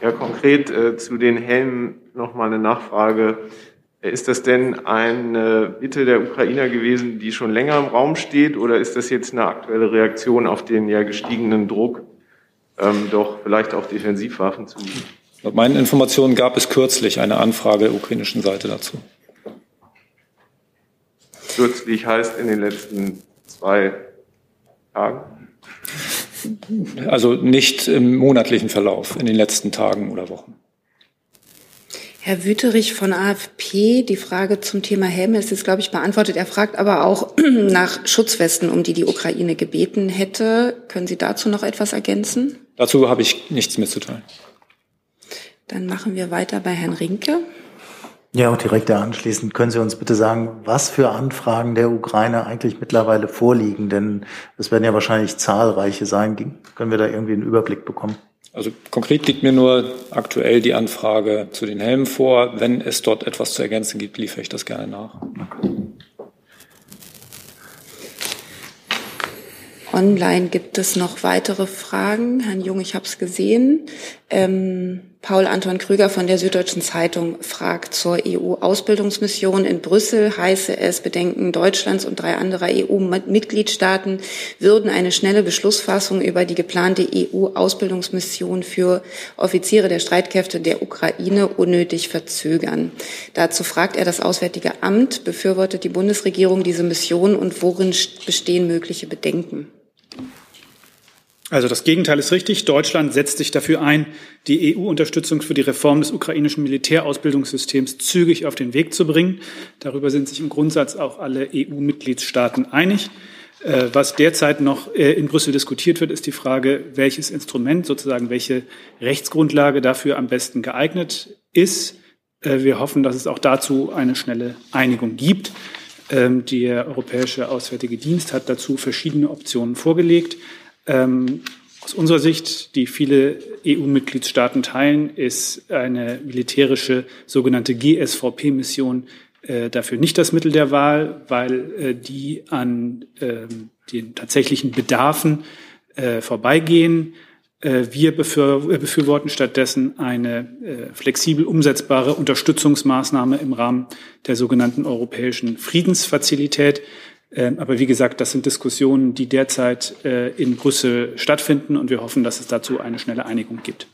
Ja, konkret äh, zu den Helmen noch mal eine Nachfrage. Ist das denn eine Bitte der Ukrainer gewesen, die schon länger im Raum steht, oder ist das jetzt eine aktuelle Reaktion auf den ja gestiegenen Druck, ähm, doch vielleicht auch Defensivwaffen zu liefern? Laut meinen Informationen gab es kürzlich eine Anfrage der ukrainischen Seite dazu. Kürzlich heißt in den letzten zwei Tagen? Also nicht im monatlichen Verlauf, in den letzten Tagen oder Wochen. Herr Wüterich von AFP, die Frage zum Thema Helme ist jetzt, glaube ich, beantwortet. Er fragt aber auch nach Schutzwesten, um die die Ukraine gebeten hätte. Können Sie dazu noch etwas ergänzen? Dazu habe ich nichts mitzuteilen. Dann machen wir weiter bei Herrn Rinke. Ja, und direkt da anschließend können Sie uns bitte sagen, was für Anfragen der Ukraine eigentlich mittlerweile vorliegen? Denn es werden ja wahrscheinlich zahlreiche sein. Können wir da irgendwie einen Überblick bekommen? Also konkret liegt mir nur aktuell die Anfrage zu den Helmen vor. Wenn es dort etwas zu ergänzen gibt, liefere ich das gerne nach. Online gibt es noch weitere Fragen. Herrn Jung, ich habe es gesehen. Ähm, Paul Anton Krüger von der Süddeutschen Zeitung fragt zur EU-Ausbildungsmission in Brüssel. Heiße es, Bedenken Deutschlands und drei anderer EU-Mitgliedstaaten würden eine schnelle Beschlussfassung über die geplante EU-Ausbildungsmission für Offiziere der Streitkräfte der Ukraine unnötig verzögern. Dazu fragt er das Auswärtige Amt, befürwortet die Bundesregierung diese Mission und worin bestehen mögliche Bedenken? Also das Gegenteil ist richtig. Deutschland setzt sich dafür ein, die EU-Unterstützung für die Reform des ukrainischen Militärausbildungssystems zügig auf den Weg zu bringen. Darüber sind sich im Grundsatz auch alle EU-Mitgliedstaaten einig. Äh, was derzeit noch äh, in Brüssel diskutiert wird, ist die Frage, welches Instrument, sozusagen welche Rechtsgrundlage dafür am besten geeignet ist. Äh, wir hoffen, dass es auch dazu eine schnelle Einigung gibt. Ähm, der Europäische Auswärtige Dienst hat dazu verschiedene Optionen vorgelegt. Ähm, aus unserer Sicht, die viele EU-Mitgliedstaaten teilen, ist eine militärische sogenannte GSVP-Mission äh, dafür nicht das Mittel der Wahl, weil äh, die an äh, den tatsächlichen Bedarfen äh, vorbeigehen. Äh, wir befürworten stattdessen eine äh, flexibel umsetzbare Unterstützungsmaßnahme im Rahmen der sogenannten europäischen Friedensfazilität. Ähm, aber wie gesagt, das sind Diskussionen, die derzeit äh, in Brüssel stattfinden und wir hoffen, dass es dazu eine schnelle Einigung gibt.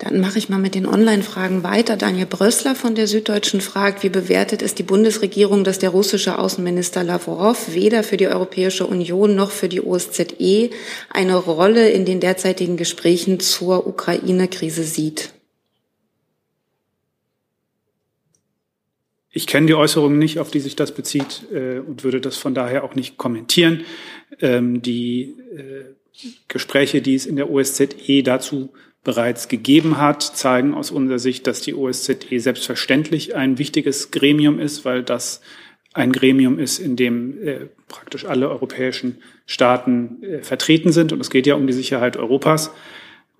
Dann mache ich mal mit den Online-Fragen weiter. Daniel Brössler von der Süddeutschen fragt, wie bewertet es die Bundesregierung, dass der russische Außenminister Lavrov weder für die Europäische Union noch für die OSZE eine Rolle in den derzeitigen Gesprächen zur Ukraine-Krise sieht? Ich kenne die Äußerungen nicht, auf die sich das bezieht äh, und würde das von daher auch nicht kommentieren. Ähm, die äh, Gespräche, die es in der OSZE dazu bereits gegeben hat, zeigen aus unserer Sicht, dass die OSZE selbstverständlich ein wichtiges Gremium ist, weil das ein Gremium ist, in dem äh, praktisch alle europäischen Staaten äh, vertreten sind. Und es geht ja um die Sicherheit Europas.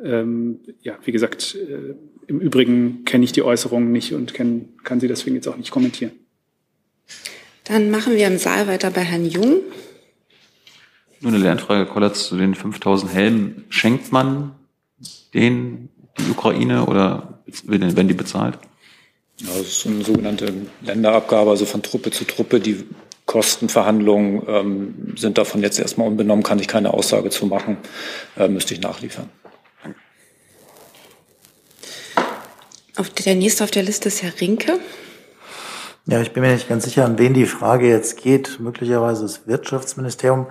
Ähm, ja, wie gesagt, äh, im Übrigen kenne ich die Äußerungen nicht und kenn, kann sie deswegen jetzt auch nicht kommentieren. Dann machen wir im Saal weiter bei Herrn Jung. Nur eine Lernfrage, Kollatz, zu den 5000 Helmen. Schenkt man den die Ukraine oder werden die bezahlt? Ja, das ist eine sogenannte Länderabgabe, also von Truppe zu Truppe. Die Kostenverhandlungen ähm, sind davon jetzt erstmal unbenommen, kann ich keine Aussage zu machen, äh, müsste ich nachliefern. Auf der nächste auf der Liste ist Herr Rinke. Ja, ich bin mir nicht ganz sicher, an wen die Frage jetzt geht. Möglicherweise das Wirtschaftsministerium.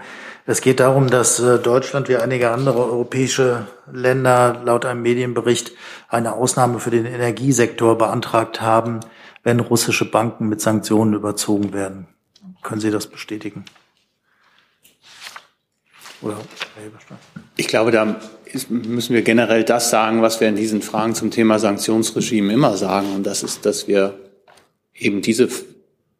Es geht darum, dass äh, Deutschland wie einige andere europäische Länder laut einem Medienbericht eine Ausnahme für den Energiesektor beantragt haben, wenn russische Banken mit Sanktionen überzogen werden. Können Sie das bestätigen? Oder ich glaube, da müssen wir generell das sagen, was wir in diesen Fragen zum Thema Sanktionsregime immer sagen. Und das ist, dass wir eben diese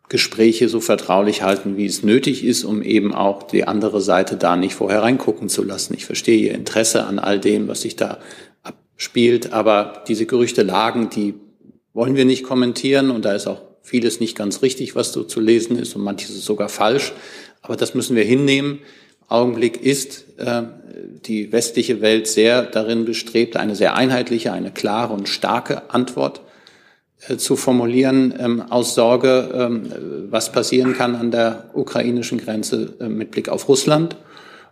Gespräche so vertraulich halten, wie es nötig ist, um eben auch die andere Seite da nicht vorher reingucken zu lassen. Ich verstehe Ihr Interesse an all dem, was sich da abspielt, aber diese Gerüchte lagen, die wollen wir nicht kommentieren und da ist auch vieles nicht ganz richtig, was so zu lesen ist und manches ist sogar falsch. Aber das müssen wir hinnehmen. Augenblick ist äh, die westliche Welt sehr darin bestrebt, eine sehr einheitliche, eine klare und starke Antwort äh, zu formulieren ähm, aus Sorge, ähm, was passieren kann an der ukrainischen Grenze äh, mit Blick auf Russland.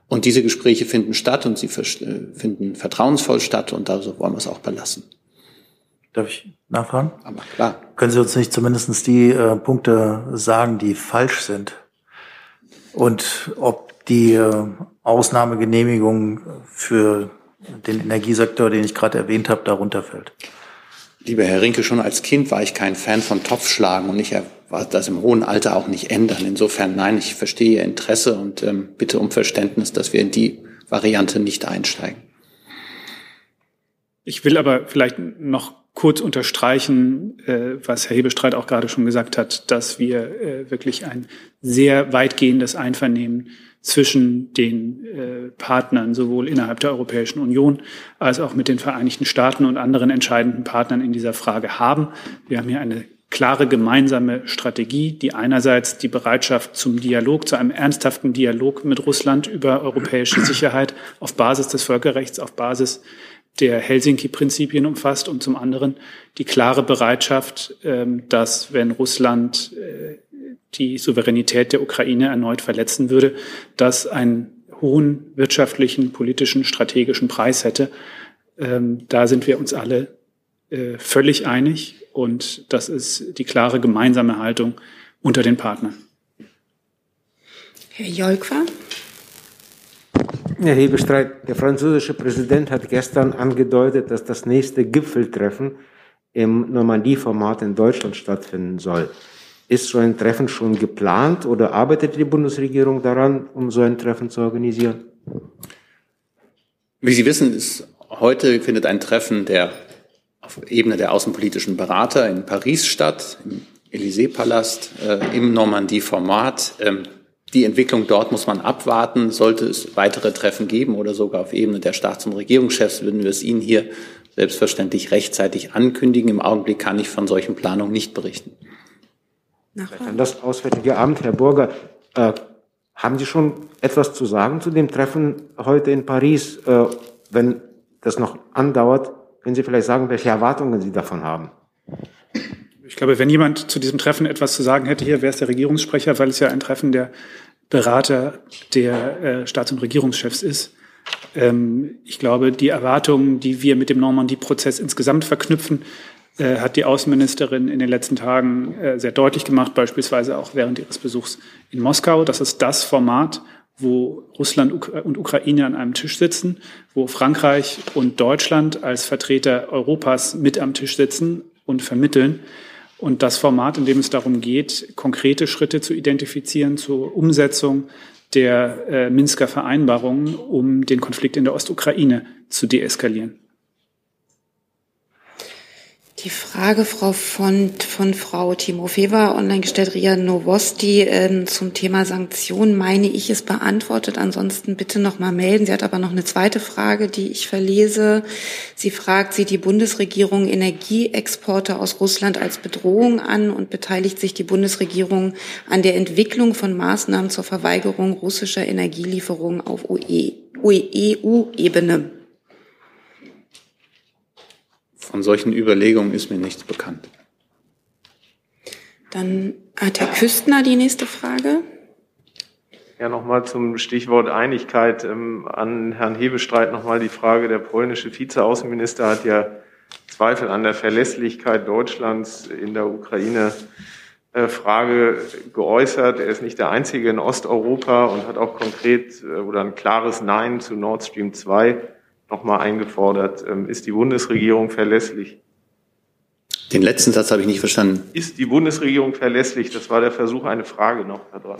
Und diese Gespräche finden statt und sie äh, finden vertrauensvoll statt und da wollen wir es auch belassen. Darf ich nachfragen? Aber klar. Können Sie uns nicht zumindest die äh, Punkte sagen, die falsch sind? Und ob die äh, Ausnahmegenehmigung für den Energiesektor, den ich gerade erwähnt habe, darunter fällt? Lieber Herr Rinke, schon als Kind war ich kein Fan von Topfschlagen und ich war das im hohen Alter auch nicht ändern. Insofern nein, ich verstehe Ihr Interesse und ähm, bitte um Verständnis, dass wir in die Variante nicht einsteigen. Ich will aber vielleicht noch kurz unterstreichen, äh, was Herr Hebestreit auch gerade schon gesagt hat, dass wir äh, wirklich ein sehr weitgehendes Einvernehmen zwischen den äh, Partnern, sowohl innerhalb der Europäischen Union als auch mit den Vereinigten Staaten und anderen entscheidenden Partnern in dieser Frage haben. Wir haben hier eine klare gemeinsame Strategie, die einerseits die Bereitschaft zum Dialog, zu einem ernsthaften Dialog mit Russland über europäische Sicherheit auf Basis des Völkerrechts, auf Basis der Helsinki-Prinzipien umfasst und zum anderen die klare Bereitschaft, ähm, dass wenn Russland äh, die Souveränität der Ukraine erneut verletzen würde, das einen hohen wirtschaftlichen, politischen, strategischen Preis hätte. Ähm, da sind wir uns alle äh, völlig einig und das ist die klare gemeinsame Haltung unter den Partnern. Herr Jolkwa. Herr Hebestreit, der französische Präsident hat gestern angedeutet, dass das nächste Gipfeltreffen im Normandie-Format in Deutschland stattfinden soll. Ist so ein Treffen schon geplant oder arbeitet die Bundesregierung daran, um so ein Treffen zu organisieren? Wie Sie wissen, ist heute findet ein Treffen der auf Ebene der außenpolitischen Berater in Paris statt, im Élysée-Palast, äh, im Normandie-Format. Ähm, die Entwicklung dort muss man abwarten. Sollte es weitere Treffen geben oder sogar auf Ebene der Staats- und Regierungschefs, würden wir es Ihnen hier selbstverständlich rechtzeitig ankündigen. Im Augenblick kann ich von solchen Planungen nicht berichten. An das Auswärtige Amt, Herr Burger, äh, haben Sie schon etwas zu sagen zu dem Treffen heute in Paris? Äh, wenn das noch andauert, können Sie vielleicht sagen, welche Erwartungen Sie davon haben? Ich glaube, wenn jemand zu diesem Treffen etwas zu sagen hätte, hier wäre es der Regierungssprecher, weil es ja ein Treffen der Berater der äh, Staats- und Regierungschefs ist. Ähm, ich glaube, die Erwartungen, die wir mit dem Normandie-Prozess insgesamt verknüpfen, äh, hat die Außenministerin in den letzten Tagen äh, sehr deutlich gemacht, beispielsweise auch während ihres Besuchs in Moskau. Das ist das Format, wo Russland und Ukraine an einem Tisch sitzen, wo Frankreich und Deutschland als Vertreter Europas mit am Tisch sitzen und vermitteln. Und das Format, in dem es darum geht, konkrete Schritte zu identifizieren zur Umsetzung der äh, Minsker Vereinbarungen, um den Konflikt in der Ostukraine zu deeskalieren. Die Frage, Frau von, von Frau Timofeva, online gestellt, Ria Novosti, äh, zum Thema Sanktionen, meine ich, ist beantwortet. Ansonsten bitte noch mal melden. Sie hat aber noch eine zweite Frage, die ich verlese. Sie fragt, sieht die Bundesregierung Energieexporte aus Russland als Bedrohung an und beteiligt sich die Bundesregierung an der Entwicklung von Maßnahmen zur Verweigerung russischer Energielieferungen auf EU-Ebene? Von solchen Überlegungen ist mir nichts bekannt. Dann hat Herr Küstner die nächste Frage. Ja, nochmal zum Stichwort Einigkeit ähm, an Herrn Hebestreit nochmal die Frage. Der polnische Vizeaußenminister hat ja Zweifel an der Verlässlichkeit Deutschlands in der Ukraine äh, Frage geäußert. Er ist nicht der Einzige in Osteuropa und hat auch konkret äh, oder ein klares Nein zu Nord Stream 2 nochmal eingefordert. Ähm, ist die Bundesregierung verlässlich? Den letzten Satz habe ich nicht verstanden. Ist die Bundesregierung verlässlich? Das war der Versuch, eine Frage noch da dran.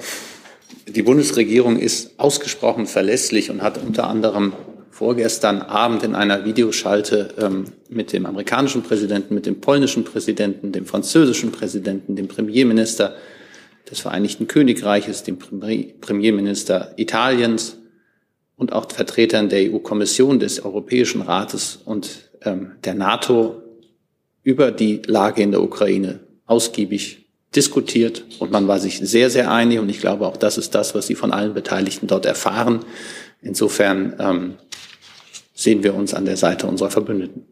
Die Bundesregierung ist ausgesprochen verlässlich und hat unter anderem vorgestern Abend in einer Videoschalte ähm, mit dem amerikanischen Präsidenten, mit dem polnischen Präsidenten, dem französischen Präsidenten, dem Premierminister des Vereinigten Königreiches, dem Premierminister Italiens, und auch Vertretern der EU-Kommission, des Europäischen Rates und ähm, der NATO über die Lage in der Ukraine ausgiebig diskutiert und man war sich sehr, sehr einig und ich glaube auch das ist das, was Sie von allen Beteiligten dort erfahren. Insofern ähm, sehen wir uns an der Seite unserer Verbündeten.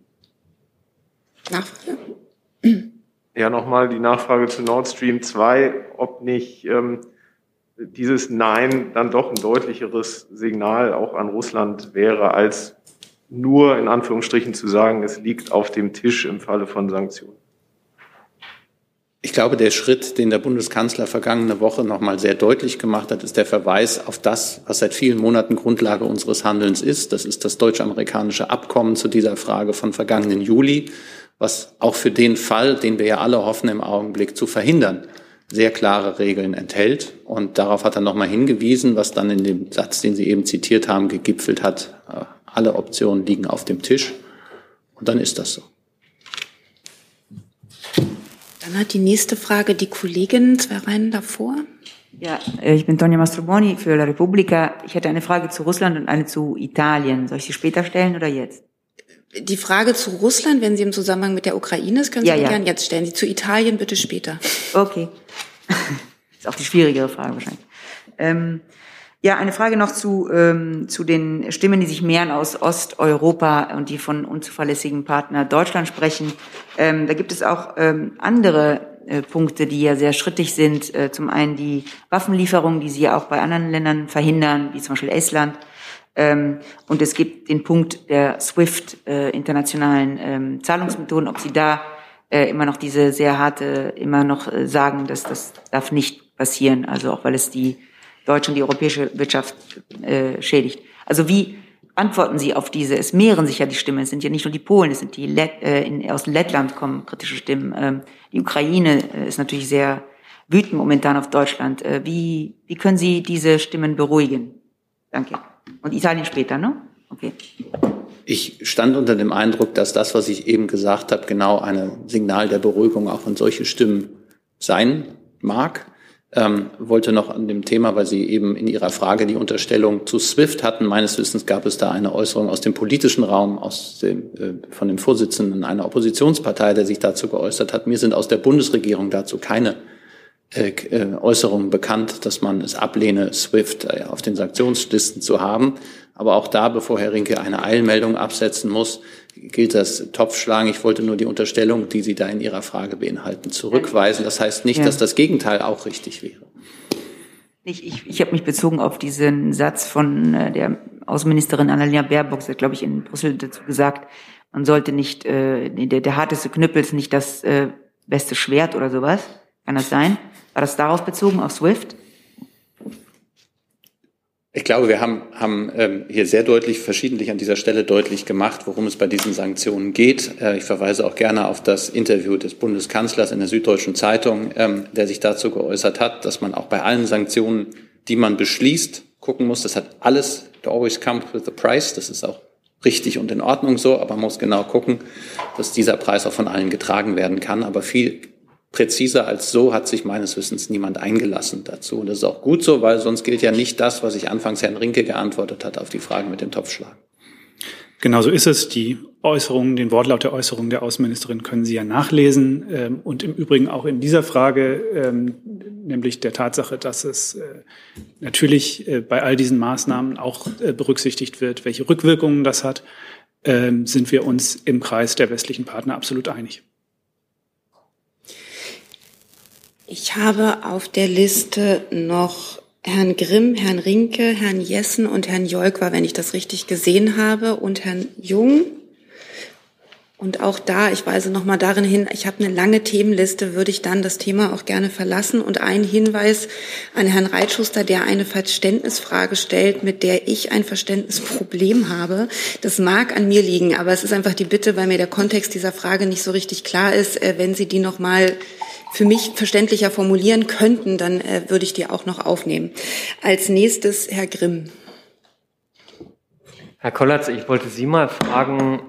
Nachfrage? Ja, nochmal die Nachfrage zu Nord Stream 2, ob nicht ähm, dieses Nein dann doch ein deutlicheres Signal auch an Russland wäre, als nur in Anführungsstrichen zu sagen, es liegt auf dem Tisch im Falle von Sanktionen. Ich glaube, der Schritt, den der Bundeskanzler vergangene Woche noch mal sehr deutlich gemacht hat, ist der Verweis auf das, was seit vielen Monaten Grundlage unseres Handelns ist. Das ist das deutsch-amerikanische Abkommen zu dieser Frage von vergangenen Juli, was auch für den Fall, den wir ja alle hoffen, im Augenblick zu verhindern, sehr klare Regeln enthält. Und darauf hat er nochmal hingewiesen, was dann in dem Satz, den Sie eben zitiert haben, gegipfelt hat. Äh, alle Optionen liegen auf dem Tisch. Und dann ist das so. Dann hat die nächste Frage die Kollegin zwei Reihen davor. Ja, äh, ich bin Tonja Mastroboni für La Repubblica. Ich hätte eine Frage zu Russland und eine zu Italien. Soll ich sie später stellen oder jetzt? Die Frage zu Russland, wenn sie im Zusammenhang mit der Ukraine ist, können Sie ja, ja. gerne jetzt stellen. Die zu Italien bitte später. Okay. ist auch die schwierigere Frage wahrscheinlich. Ähm, ja, eine Frage noch zu, ähm, zu den Stimmen, die sich mehren aus Osteuropa und die von unzuverlässigen Partner Deutschland sprechen. Ähm, da gibt es auch ähm, andere äh, Punkte, die ja sehr schrittig sind. Äh, zum einen die Waffenlieferungen, die sie ja auch bei anderen Ländern verhindern, wie zum Beispiel Estland. Ähm, und es gibt den Punkt der SWIFT äh, internationalen ähm, Zahlungsmethoden, ob Sie da äh, immer noch diese sehr harte, immer noch äh, sagen, dass das darf nicht passieren, also auch weil es die deutsche und die europäische Wirtschaft äh, schädigt. Also wie antworten Sie auf diese? Es mehren sich ja die Stimmen, es sind ja nicht nur die Polen, es sind die Let äh, in, aus Lettland kommen kritische Stimmen. Ähm, die Ukraine äh, ist natürlich sehr wütend momentan auf Deutschland. Äh, wie, wie können Sie diese Stimmen beruhigen? Danke. Und Italien später, ne? Okay. Ich stand unter dem Eindruck, dass das, was ich eben gesagt habe, genau ein Signal der Beruhigung auch von solche Stimmen sein mag. Ähm, wollte noch an dem Thema, weil Sie eben in Ihrer Frage die Unterstellung zu SWIFT hatten. Meines Wissens gab es da eine Äußerung aus dem politischen Raum, aus dem, äh, von dem Vorsitzenden einer Oppositionspartei, der sich dazu geäußert hat. Mir sind aus der Bundesregierung dazu keine Äußerungen bekannt, dass man es ablehne, SWIFT äh, auf den Sanktionslisten zu haben. Aber auch da, bevor Herr Rinke eine Eilmeldung absetzen muss, gilt das Topfschlagen. Ich wollte nur die Unterstellung, die Sie da in Ihrer Frage beinhalten, zurückweisen. Das heißt nicht, ja. dass das Gegenteil auch richtig wäre. Ich, ich, ich habe mich bezogen auf diesen Satz von äh, der Außenministerin Annalena Baerbock, sie hat, glaube ich, in Brüssel dazu gesagt, man sollte nicht, äh, der, der harteste Knüppel ist nicht das äh, beste Schwert oder sowas. Kann das sein? War das darauf bezogen, auf SWIFT? Ich glaube, wir haben, haben ähm, hier sehr deutlich, verschiedentlich an dieser Stelle deutlich gemacht, worum es bei diesen Sanktionen geht. Äh, ich verweise auch gerne auf das Interview des Bundeskanzlers in der Süddeutschen Zeitung, ähm, der sich dazu geäußert hat, dass man auch bei allen Sanktionen, die man beschließt, gucken muss. Das hat alles, always comes with the price. Das ist auch richtig und in Ordnung so, aber man muss genau gucken, dass dieser Preis auch von allen getragen werden kann. Aber viel präziser als so hat sich meines Wissens niemand eingelassen dazu. Und das ist auch gut so, weil sonst gilt ja nicht das, was ich anfangs Herrn Rinke geantwortet hat auf die Frage mit dem Topfschlag. Genau so ist es. Die Äußerungen, den Wortlaut der Äußerungen der Außenministerin können Sie ja nachlesen. Ähm, und im Übrigen auch in dieser Frage, ähm, nämlich der Tatsache, dass es äh, natürlich äh, bei all diesen Maßnahmen auch äh, berücksichtigt wird, welche Rückwirkungen das hat, ähm, sind wir uns im Kreis der westlichen Partner absolut einig. Ich habe auf der Liste noch Herrn Grimm, Herrn Rinke, Herrn Jessen und Herrn Jolkwa, wenn ich das richtig gesehen habe, und Herrn Jung. Und auch da, ich weise nochmal darin hin, ich habe eine lange Themenliste, würde ich dann das Thema auch gerne verlassen. Und ein Hinweis an Herrn Reitschuster, der eine Verständnisfrage stellt, mit der ich ein Verständnisproblem habe. Das mag an mir liegen, aber es ist einfach die Bitte, weil mir der Kontext dieser Frage nicht so richtig klar ist, äh, wenn Sie die nochmal für mich verständlicher formulieren könnten, dann äh, würde ich die auch noch aufnehmen. Als nächstes Herr Grimm. Herr Kollatz, ich wollte Sie mal fragen,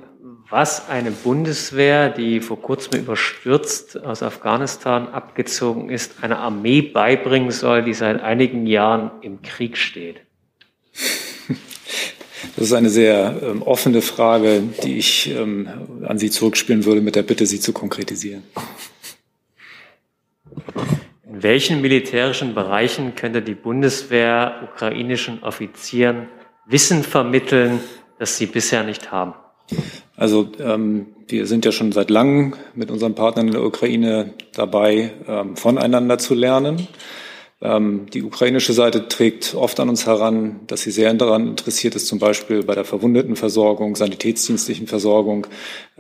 was eine Bundeswehr, die vor kurzem überstürzt aus Afghanistan abgezogen ist, einer Armee beibringen soll, die seit einigen Jahren im Krieg steht. Das ist eine sehr ähm, offene Frage, die ich ähm, an Sie zurückspielen würde mit der Bitte, sie zu konkretisieren. In welchen militärischen Bereichen könnte die Bundeswehr ukrainischen Offizieren Wissen vermitteln, das sie bisher nicht haben? Also ähm, wir sind ja schon seit langem mit unseren Partnern in der Ukraine dabei, ähm, voneinander zu lernen. Ähm, die ukrainische Seite trägt oft an uns heran, dass sie sehr daran interessiert ist, zum Beispiel bei der Verwundetenversorgung, sanitätsdienstlichen Versorgung,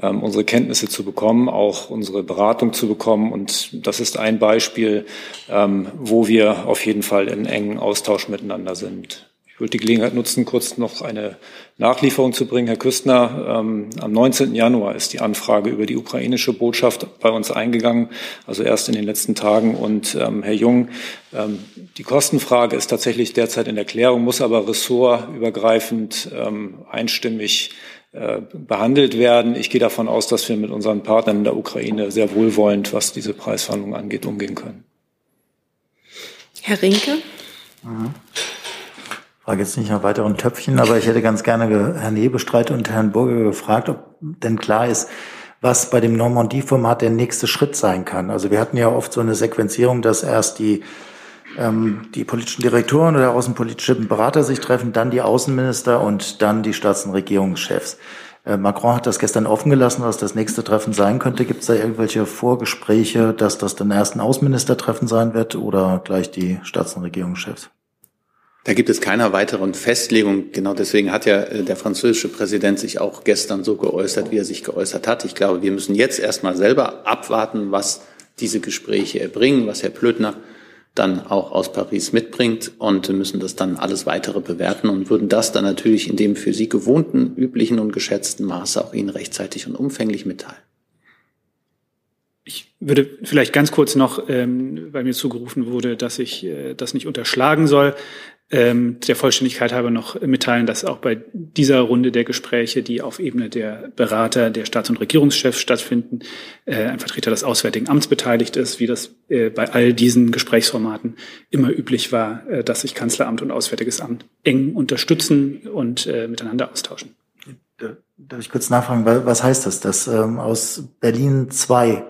ähm, unsere Kenntnisse zu bekommen, auch unsere Beratung zu bekommen. Und das ist ein Beispiel, ähm, wo wir auf jeden Fall in engen Austausch miteinander sind. Ich würde die Gelegenheit nutzen, kurz noch eine Nachlieferung zu bringen. Herr Küstner, ähm, am 19. Januar ist die Anfrage über die ukrainische Botschaft bei uns eingegangen, also erst in den letzten Tagen. Und ähm, Herr Jung, ähm, die Kostenfrage ist tatsächlich derzeit in Erklärung, muss aber ressortübergreifend ähm, einstimmig äh, behandelt werden. Ich gehe davon aus, dass wir mit unseren Partnern in der Ukraine sehr wohlwollend, was diese Preisverhandlungen angeht, umgehen können. Herr Rinke? Mhm frage jetzt nicht nach weiteren Töpfchen, aber ich hätte ganz gerne Herrn Hebestreit und Herrn Burger gefragt, ob denn klar ist, was bei dem Normandie-Format der nächste Schritt sein kann. Also wir hatten ja oft so eine Sequenzierung, dass erst die, ähm, die politischen Direktoren oder außenpolitischen Berater sich treffen, dann die Außenminister und dann die Staats- und Regierungschefs. Äh, Macron hat das gestern offen gelassen, was das nächste Treffen sein könnte. Gibt es da irgendwelche Vorgespräche, dass das dann erst ein Außenministertreffen sein wird oder gleich die Staats- und Regierungschefs? Da gibt es keiner weiteren Festlegung. Genau deswegen hat ja äh, der französische Präsident sich auch gestern so geäußert, wie er sich geäußert hat. Ich glaube, wir müssen jetzt erstmal selber abwarten, was diese Gespräche erbringen, was Herr Plötner dann auch aus Paris mitbringt und müssen das dann alles weitere bewerten und würden das dann natürlich in dem für Sie gewohnten, üblichen und geschätzten Maße auch Ihnen rechtzeitig und umfänglich mitteilen. Ich würde vielleicht ganz kurz noch, ähm, weil mir zugerufen wurde, dass ich äh, das nicht unterschlagen soll, ähm, der Vollständigkeit halber noch mitteilen, dass auch bei dieser Runde der Gespräche, die auf Ebene der Berater, der Staats- und Regierungschefs stattfinden, äh, ein Vertreter des Auswärtigen Amts beteiligt ist, wie das äh, bei all diesen Gesprächsformaten immer üblich war, äh, dass sich Kanzleramt und Auswärtiges Amt eng unterstützen und äh, miteinander austauschen. Darf ich kurz nachfragen, was heißt das, dass ähm, aus Berlin zwei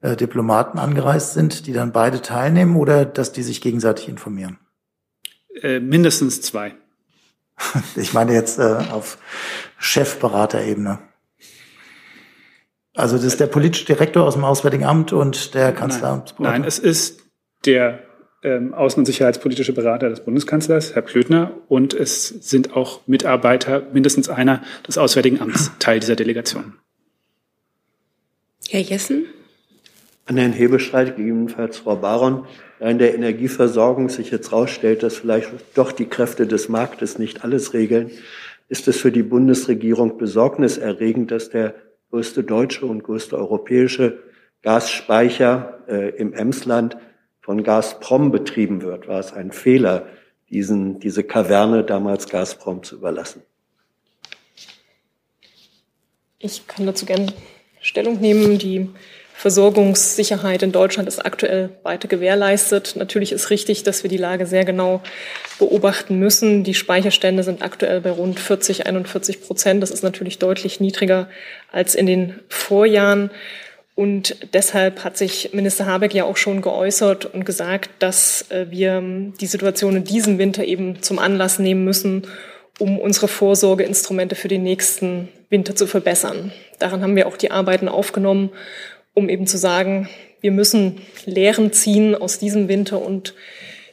äh, Diplomaten angereist sind, die dann beide teilnehmen oder dass die sich gegenseitig informieren? Äh, mindestens zwei. Ich meine jetzt äh, auf Chefberaterebene. Also das ist der politische Direktor aus dem Auswärtigen Amt und der Kanzleramt. Nein, nein, es ist der ähm, außen- und sicherheitspolitische Berater des Bundeskanzlers, Herr Klötner, und es sind auch Mitarbeiter, mindestens einer des Auswärtigen Amts, Teil dieser Delegation. Herr Jessen? An Herrn Hebestreit, gegebenenfalls Frau Baron, da in der Energieversorgung sich jetzt herausstellt, dass vielleicht doch die Kräfte des Marktes nicht alles regeln, ist es für die Bundesregierung besorgniserregend, dass der größte deutsche und größte europäische Gasspeicher äh, im Emsland von Gazprom betrieben wird. War es ein Fehler, diesen, diese Kaverne damals Gazprom zu überlassen? Ich kann dazu gerne Stellung nehmen. Die Versorgungssicherheit in Deutschland ist aktuell weiter gewährleistet. Natürlich ist richtig, dass wir die Lage sehr genau beobachten müssen. Die Speicherstände sind aktuell bei rund 40, 41 Prozent. Das ist natürlich deutlich niedriger als in den Vorjahren. Und deshalb hat sich Minister Habeck ja auch schon geäußert und gesagt, dass äh, wir die Situation in diesem Winter eben zum Anlass nehmen müssen, um unsere Vorsorgeinstrumente für den nächsten Winter zu verbessern. Daran haben wir auch die Arbeiten aufgenommen, um eben zu sagen, wir müssen Lehren ziehen aus diesem Winter und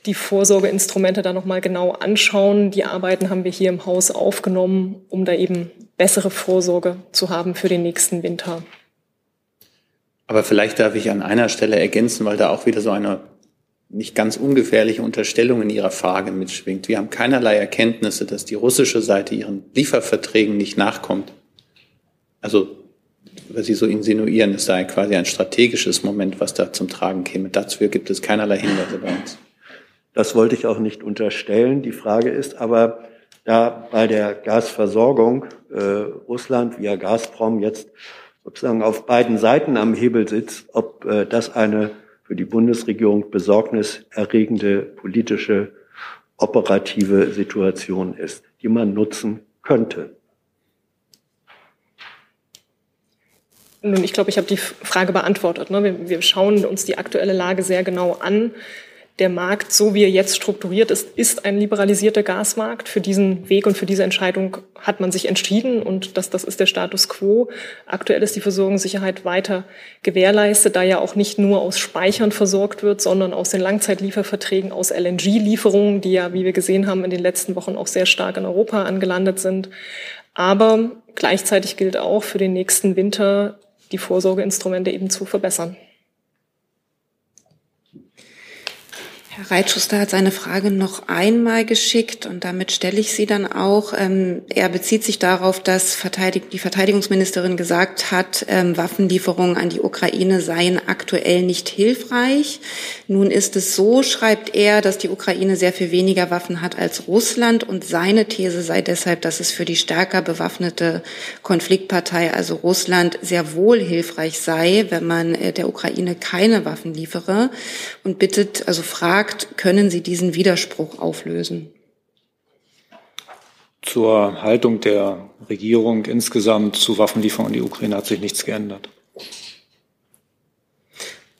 die Vorsorgeinstrumente da nochmal genau anschauen. Die Arbeiten haben wir hier im Haus aufgenommen, um da eben bessere Vorsorge zu haben für den nächsten Winter. Aber vielleicht darf ich an einer Stelle ergänzen, weil da auch wieder so eine nicht ganz ungefährliche Unterstellung in Ihrer Frage mitschwingt. Wir haben keinerlei Erkenntnisse, dass die russische Seite ihren Lieferverträgen nicht nachkommt. Also, was Sie so insinuieren, es sei quasi ein strategisches Moment, was da zum Tragen käme. Dazu gibt es keinerlei Hinweise bei uns. Das wollte ich auch nicht unterstellen. Die Frage ist aber, da bei der Gasversorgung äh, Russland via Gazprom jetzt sozusagen auf beiden Seiten am Hebel sitzt, ob äh, das eine für die Bundesregierung besorgniserregende politische operative Situation ist, die man nutzen könnte. Nun, ich glaube, ich habe die Frage beantwortet. Ne? Wir, wir schauen uns die aktuelle Lage sehr genau an der Markt, so wie er jetzt strukturiert ist, ist ein liberalisierter Gasmarkt. Für diesen Weg und für diese Entscheidung hat man sich entschieden und das, das ist der Status quo. Aktuell ist die Versorgungssicherheit weiter gewährleistet, da ja auch nicht nur aus Speichern versorgt wird, sondern aus den Langzeitlieferverträgen, aus LNG-Lieferungen, die ja, wie wir gesehen haben, in den letzten Wochen auch sehr stark in Europa angelandet sind. Aber gleichzeitig gilt auch für den nächsten Winter, die Vorsorgeinstrumente eben zu verbessern. Herr Reitschuster hat seine Frage noch einmal geschickt und damit stelle ich sie dann auch. Ähm, er bezieht sich darauf, dass die Verteidigungsministerin gesagt hat, ähm, Waffenlieferungen an die Ukraine seien aktuell nicht hilfreich. Nun ist es so, schreibt er, dass die Ukraine sehr viel weniger Waffen hat als Russland und seine These sei deshalb, dass es für die stärker bewaffnete Konfliktpartei, also Russland, sehr wohl hilfreich sei, wenn man äh, der Ukraine keine Waffen liefere und bittet, also fragt, fragt, können Sie diesen Widerspruch auflösen? Zur Haltung der Regierung insgesamt zu Waffenlieferungen an die Ukraine hat sich nichts geändert.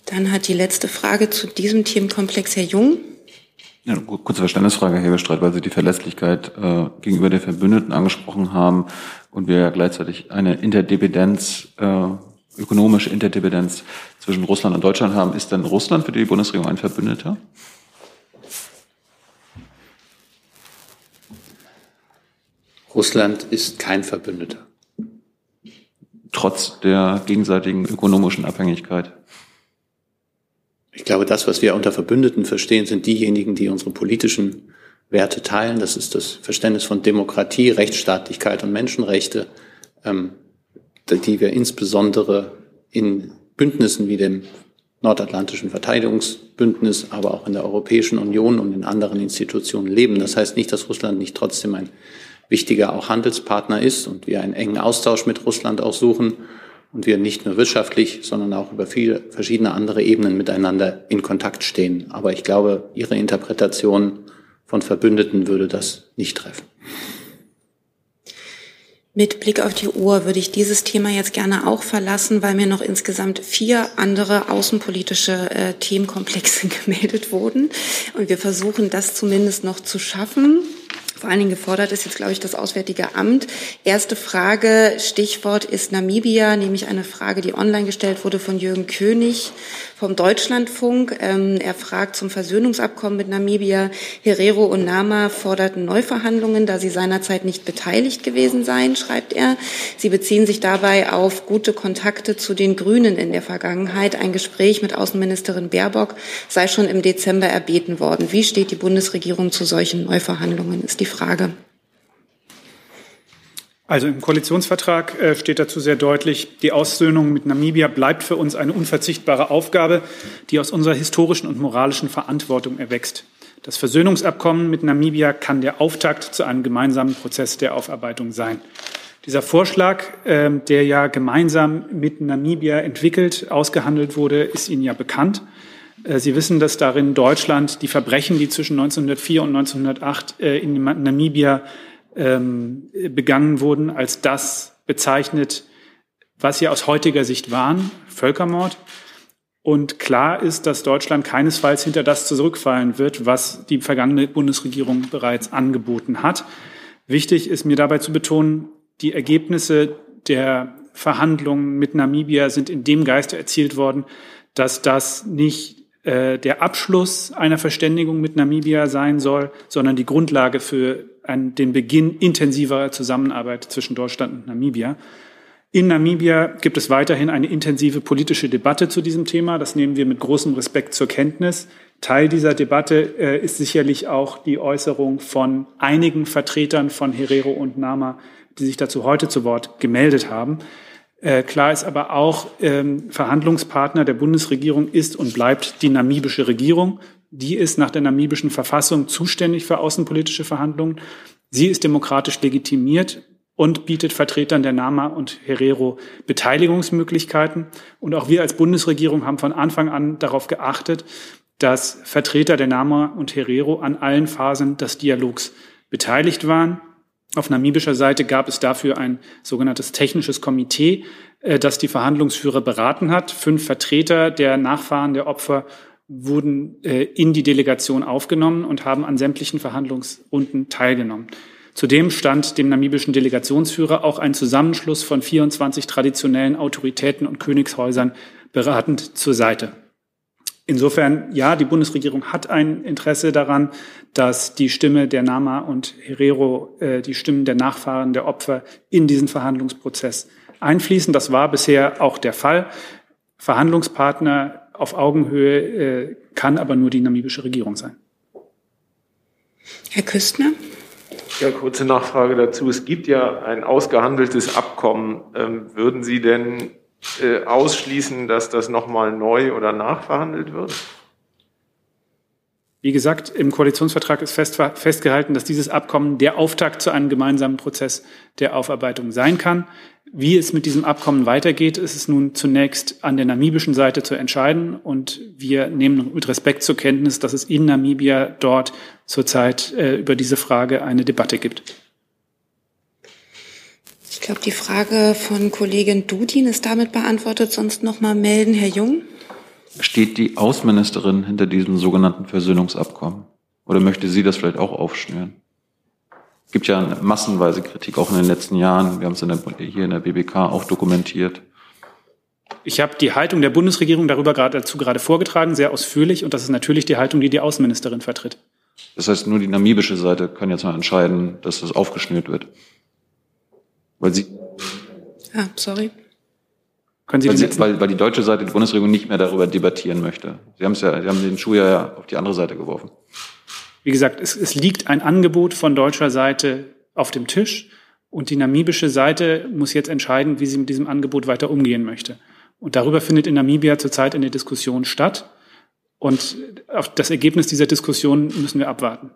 Dann hat die letzte Frage zu diesem Themenkomplex Herr Jung. Ja, kurze Verständnisfrage, Herr Bestreit, weil Sie die Verlässlichkeit äh, gegenüber den Verbündeten angesprochen haben und wir ja gleichzeitig eine Interdependenz, äh, ökonomische Interdependenz zwischen Russland und Deutschland haben. Ist denn Russland für die Bundesregierung ein Verbündeter? Russland ist kein Verbündeter. Trotz der gegenseitigen ökonomischen Abhängigkeit. Ich glaube, das, was wir unter Verbündeten verstehen, sind diejenigen, die unsere politischen Werte teilen. Das ist das Verständnis von Demokratie, Rechtsstaatlichkeit und Menschenrechte, ähm, die wir insbesondere in Bündnissen wie dem Nordatlantischen Verteidigungsbündnis, aber auch in der Europäischen Union und in anderen Institutionen leben. Das heißt nicht, dass Russland nicht trotzdem ein wichtiger auch Handelspartner ist und wir einen engen Austausch mit Russland auch suchen und wir nicht nur wirtschaftlich, sondern auch über viele verschiedene andere Ebenen miteinander in Kontakt stehen. Aber ich glaube, Ihre Interpretation von Verbündeten würde das nicht treffen. Mit Blick auf die Uhr würde ich dieses Thema jetzt gerne auch verlassen, weil mir noch insgesamt vier andere außenpolitische äh, Themenkomplexe gemeldet wurden. Und wir versuchen das zumindest noch zu schaffen vor allen Dingen gefordert ist jetzt, glaube ich, das Auswärtige Amt. Erste Frage, Stichwort ist Namibia, nämlich eine Frage, die online gestellt wurde von Jürgen König vom Deutschlandfunk. Ähm, er fragt zum Versöhnungsabkommen mit Namibia. Herero und Nama forderten Neuverhandlungen, da sie seinerzeit nicht beteiligt gewesen seien, schreibt er. Sie beziehen sich dabei auf gute Kontakte zu den Grünen in der Vergangenheit. Ein Gespräch mit Außenministerin Baerbock sei schon im Dezember erbeten worden. Wie steht die Bundesregierung zu solchen Neuverhandlungen, ist die Frage. Also im Koalitionsvertrag äh, steht dazu sehr deutlich, die Aussöhnung mit Namibia bleibt für uns eine unverzichtbare Aufgabe, die aus unserer historischen und moralischen Verantwortung erwächst. Das Versöhnungsabkommen mit Namibia kann der Auftakt zu einem gemeinsamen Prozess der Aufarbeitung sein. Dieser Vorschlag, äh, der ja gemeinsam mit Namibia entwickelt, ausgehandelt wurde, ist Ihnen ja bekannt. Äh, Sie wissen, dass darin Deutschland die Verbrechen, die zwischen 1904 und 1908 in Namibia ähm, begangen wurden, als das bezeichnet, was sie aus heutiger Sicht waren, Völkermord. Und klar ist, dass Deutschland keinesfalls hinter das zurückfallen wird, was die vergangene Bundesregierung bereits angeboten hat. Wichtig ist mir dabei zu betonen, die Ergebnisse der Verhandlungen mit Namibia sind in dem Geiste erzielt worden, dass das nicht äh, der Abschluss einer Verständigung mit Namibia sein soll, sondern die Grundlage für einen, den Beginn intensiverer Zusammenarbeit zwischen Deutschland und Namibia. In Namibia gibt es weiterhin eine intensive politische Debatte zu diesem Thema. Das nehmen wir mit großem Respekt zur Kenntnis. Teil dieser Debatte äh, ist sicherlich auch die Äußerung von einigen Vertretern von Herero und Nama, die sich dazu heute zu Wort gemeldet haben. Äh, klar ist aber auch, ähm, Verhandlungspartner der Bundesregierung ist und bleibt die namibische Regierung. Die ist nach der namibischen Verfassung zuständig für außenpolitische Verhandlungen. Sie ist demokratisch legitimiert und bietet Vertretern der NAMA und Herero Beteiligungsmöglichkeiten. Und auch wir als Bundesregierung haben von Anfang an darauf geachtet, dass Vertreter der NAMA und Herero an allen Phasen des Dialogs beteiligt waren. Auf namibischer Seite gab es dafür ein sogenanntes technisches Komitee, äh, das die Verhandlungsführer beraten hat. Fünf Vertreter der Nachfahren der Opfer wurden äh, in die Delegation aufgenommen und haben an sämtlichen Verhandlungsrunden teilgenommen. Zudem stand dem namibischen Delegationsführer auch ein Zusammenschluss von 24 traditionellen Autoritäten und Königshäusern beratend zur Seite. Insofern, ja, die Bundesregierung hat ein Interesse daran, dass die Stimme der Nama und Herero, äh, die Stimmen der Nachfahren der Opfer in diesen Verhandlungsprozess einfließen. Das war bisher auch der Fall. Verhandlungspartner auf Augenhöhe äh, kann aber nur die namibische Regierung sein. Herr Küstner? Ja, kurze Nachfrage dazu. Es gibt ja ein ausgehandeltes Abkommen. Ähm, würden Sie denn äh, ausschließen, dass das nochmal neu oder nachverhandelt wird? Wie gesagt, im Koalitionsvertrag ist fest, festgehalten, dass dieses Abkommen der Auftakt zu einem gemeinsamen Prozess der Aufarbeitung sein kann. Wie es mit diesem Abkommen weitergeht, ist es nun zunächst an der namibischen Seite zu entscheiden. Und wir nehmen mit Respekt zur Kenntnis, dass es in Namibia dort zurzeit äh, über diese Frage eine Debatte gibt. Ich glaube, die Frage von Kollegin Dudin ist damit beantwortet. Sonst noch mal melden, Herr Jung. Steht die Außenministerin hinter diesem sogenannten Versöhnungsabkommen? Oder möchte sie das vielleicht auch aufschnüren? Es gibt ja massenweise Kritik auch in den letzten Jahren. Wir haben es in der, hier in der BBK auch dokumentiert. Ich habe die Haltung der Bundesregierung darüber gerade, dazu gerade vorgetragen, sehr ausführlich. Und das ist natürlich die Haltung, die die Außenministerin vertritt. Das heißt, nur die namibische Seite kann jetzt mal entscheiden, dass das aufgeschnürt wird. Weil sie. Ah, sorry. Können Sie weil, sie, weil, weil die deutsche Seite, die Bundesregierung nicht mehr darüber debattieren möchte. Sie haben es ja, Sie haben den Schuh ja auf die andere Seite geworfen. Wie gesagt, es, es liegt ein Angebot von deutscher Seite auf dem Tisch und die namibische Seite muss jetzt entscheiden, wie sie mit diesem Angebot weiter umgehen möchte. Und darüber findet in Namibia zurzeit eine Diskussion statt. Und auf das Ergebnis dieser Diskussion müssen wir abwarten.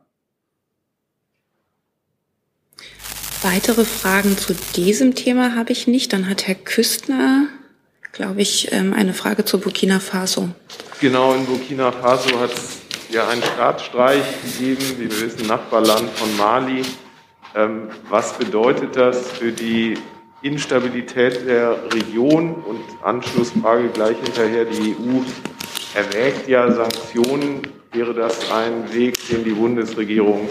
Weitere Fragen zu diesem Thema habe ich nicht. Dann hat Herr Küstner, glaube ich, ähm, eine Frage zu Burkina Faso. Genau, in Burkina Faso hat es ja einen Staatsstreich gegeben, wie wir wissen, Nachbarland von Mali. Ähm, was bedeutet das für die Instabilität der Region? Und Anschlussfrage gleich hinterher, die EU erwägt ja Sanktionen. Wäre das ein Weg, den die Bundesregierung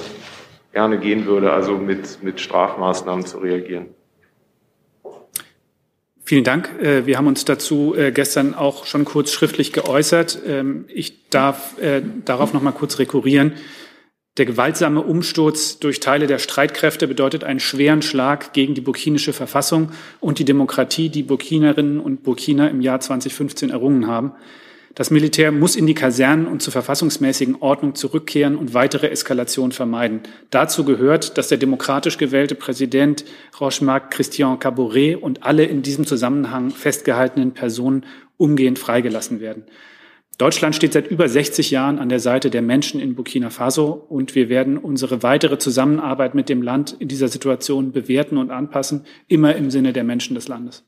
gerne gehen würde, also mit, mit Strafmaßnahmen zu reagieren. Vielen Dank. Äh, wir haben uns dazu äh, gestern auch schon kurz schriftlich geäußert. Ähm, ich darf äh, darauf noch mal kurz rekurrieren. Der gewaltsame Umsturz durch Teile der Streitkräfte bedeutet einen schweren Schlag gegen die burkinische Verfassung und die Demokratie, die Burkinerinnen und Burkiner im Jahr 2015 errungen haben. Das Militär muss in die Kasernen und zur verfassungsmäßigen Ordnung zurückkehren und weitere Eskalation vermeiden. Dazu gehört, dass der demokratisch gewählte Präsident Rochemarc Christian Caboret und alle in diesem Zusammenhang festgehaltenen Personen umgehend freigelassen werden. Deutschland steht seit über 60 Jahren an der Seite der Menschen in Burkina Faso und wir werden unsere weitere Zusammenarbeit mit dem Land in dieser Situation bewerten und anpassen, immer im Sinne der Menschen des Landes.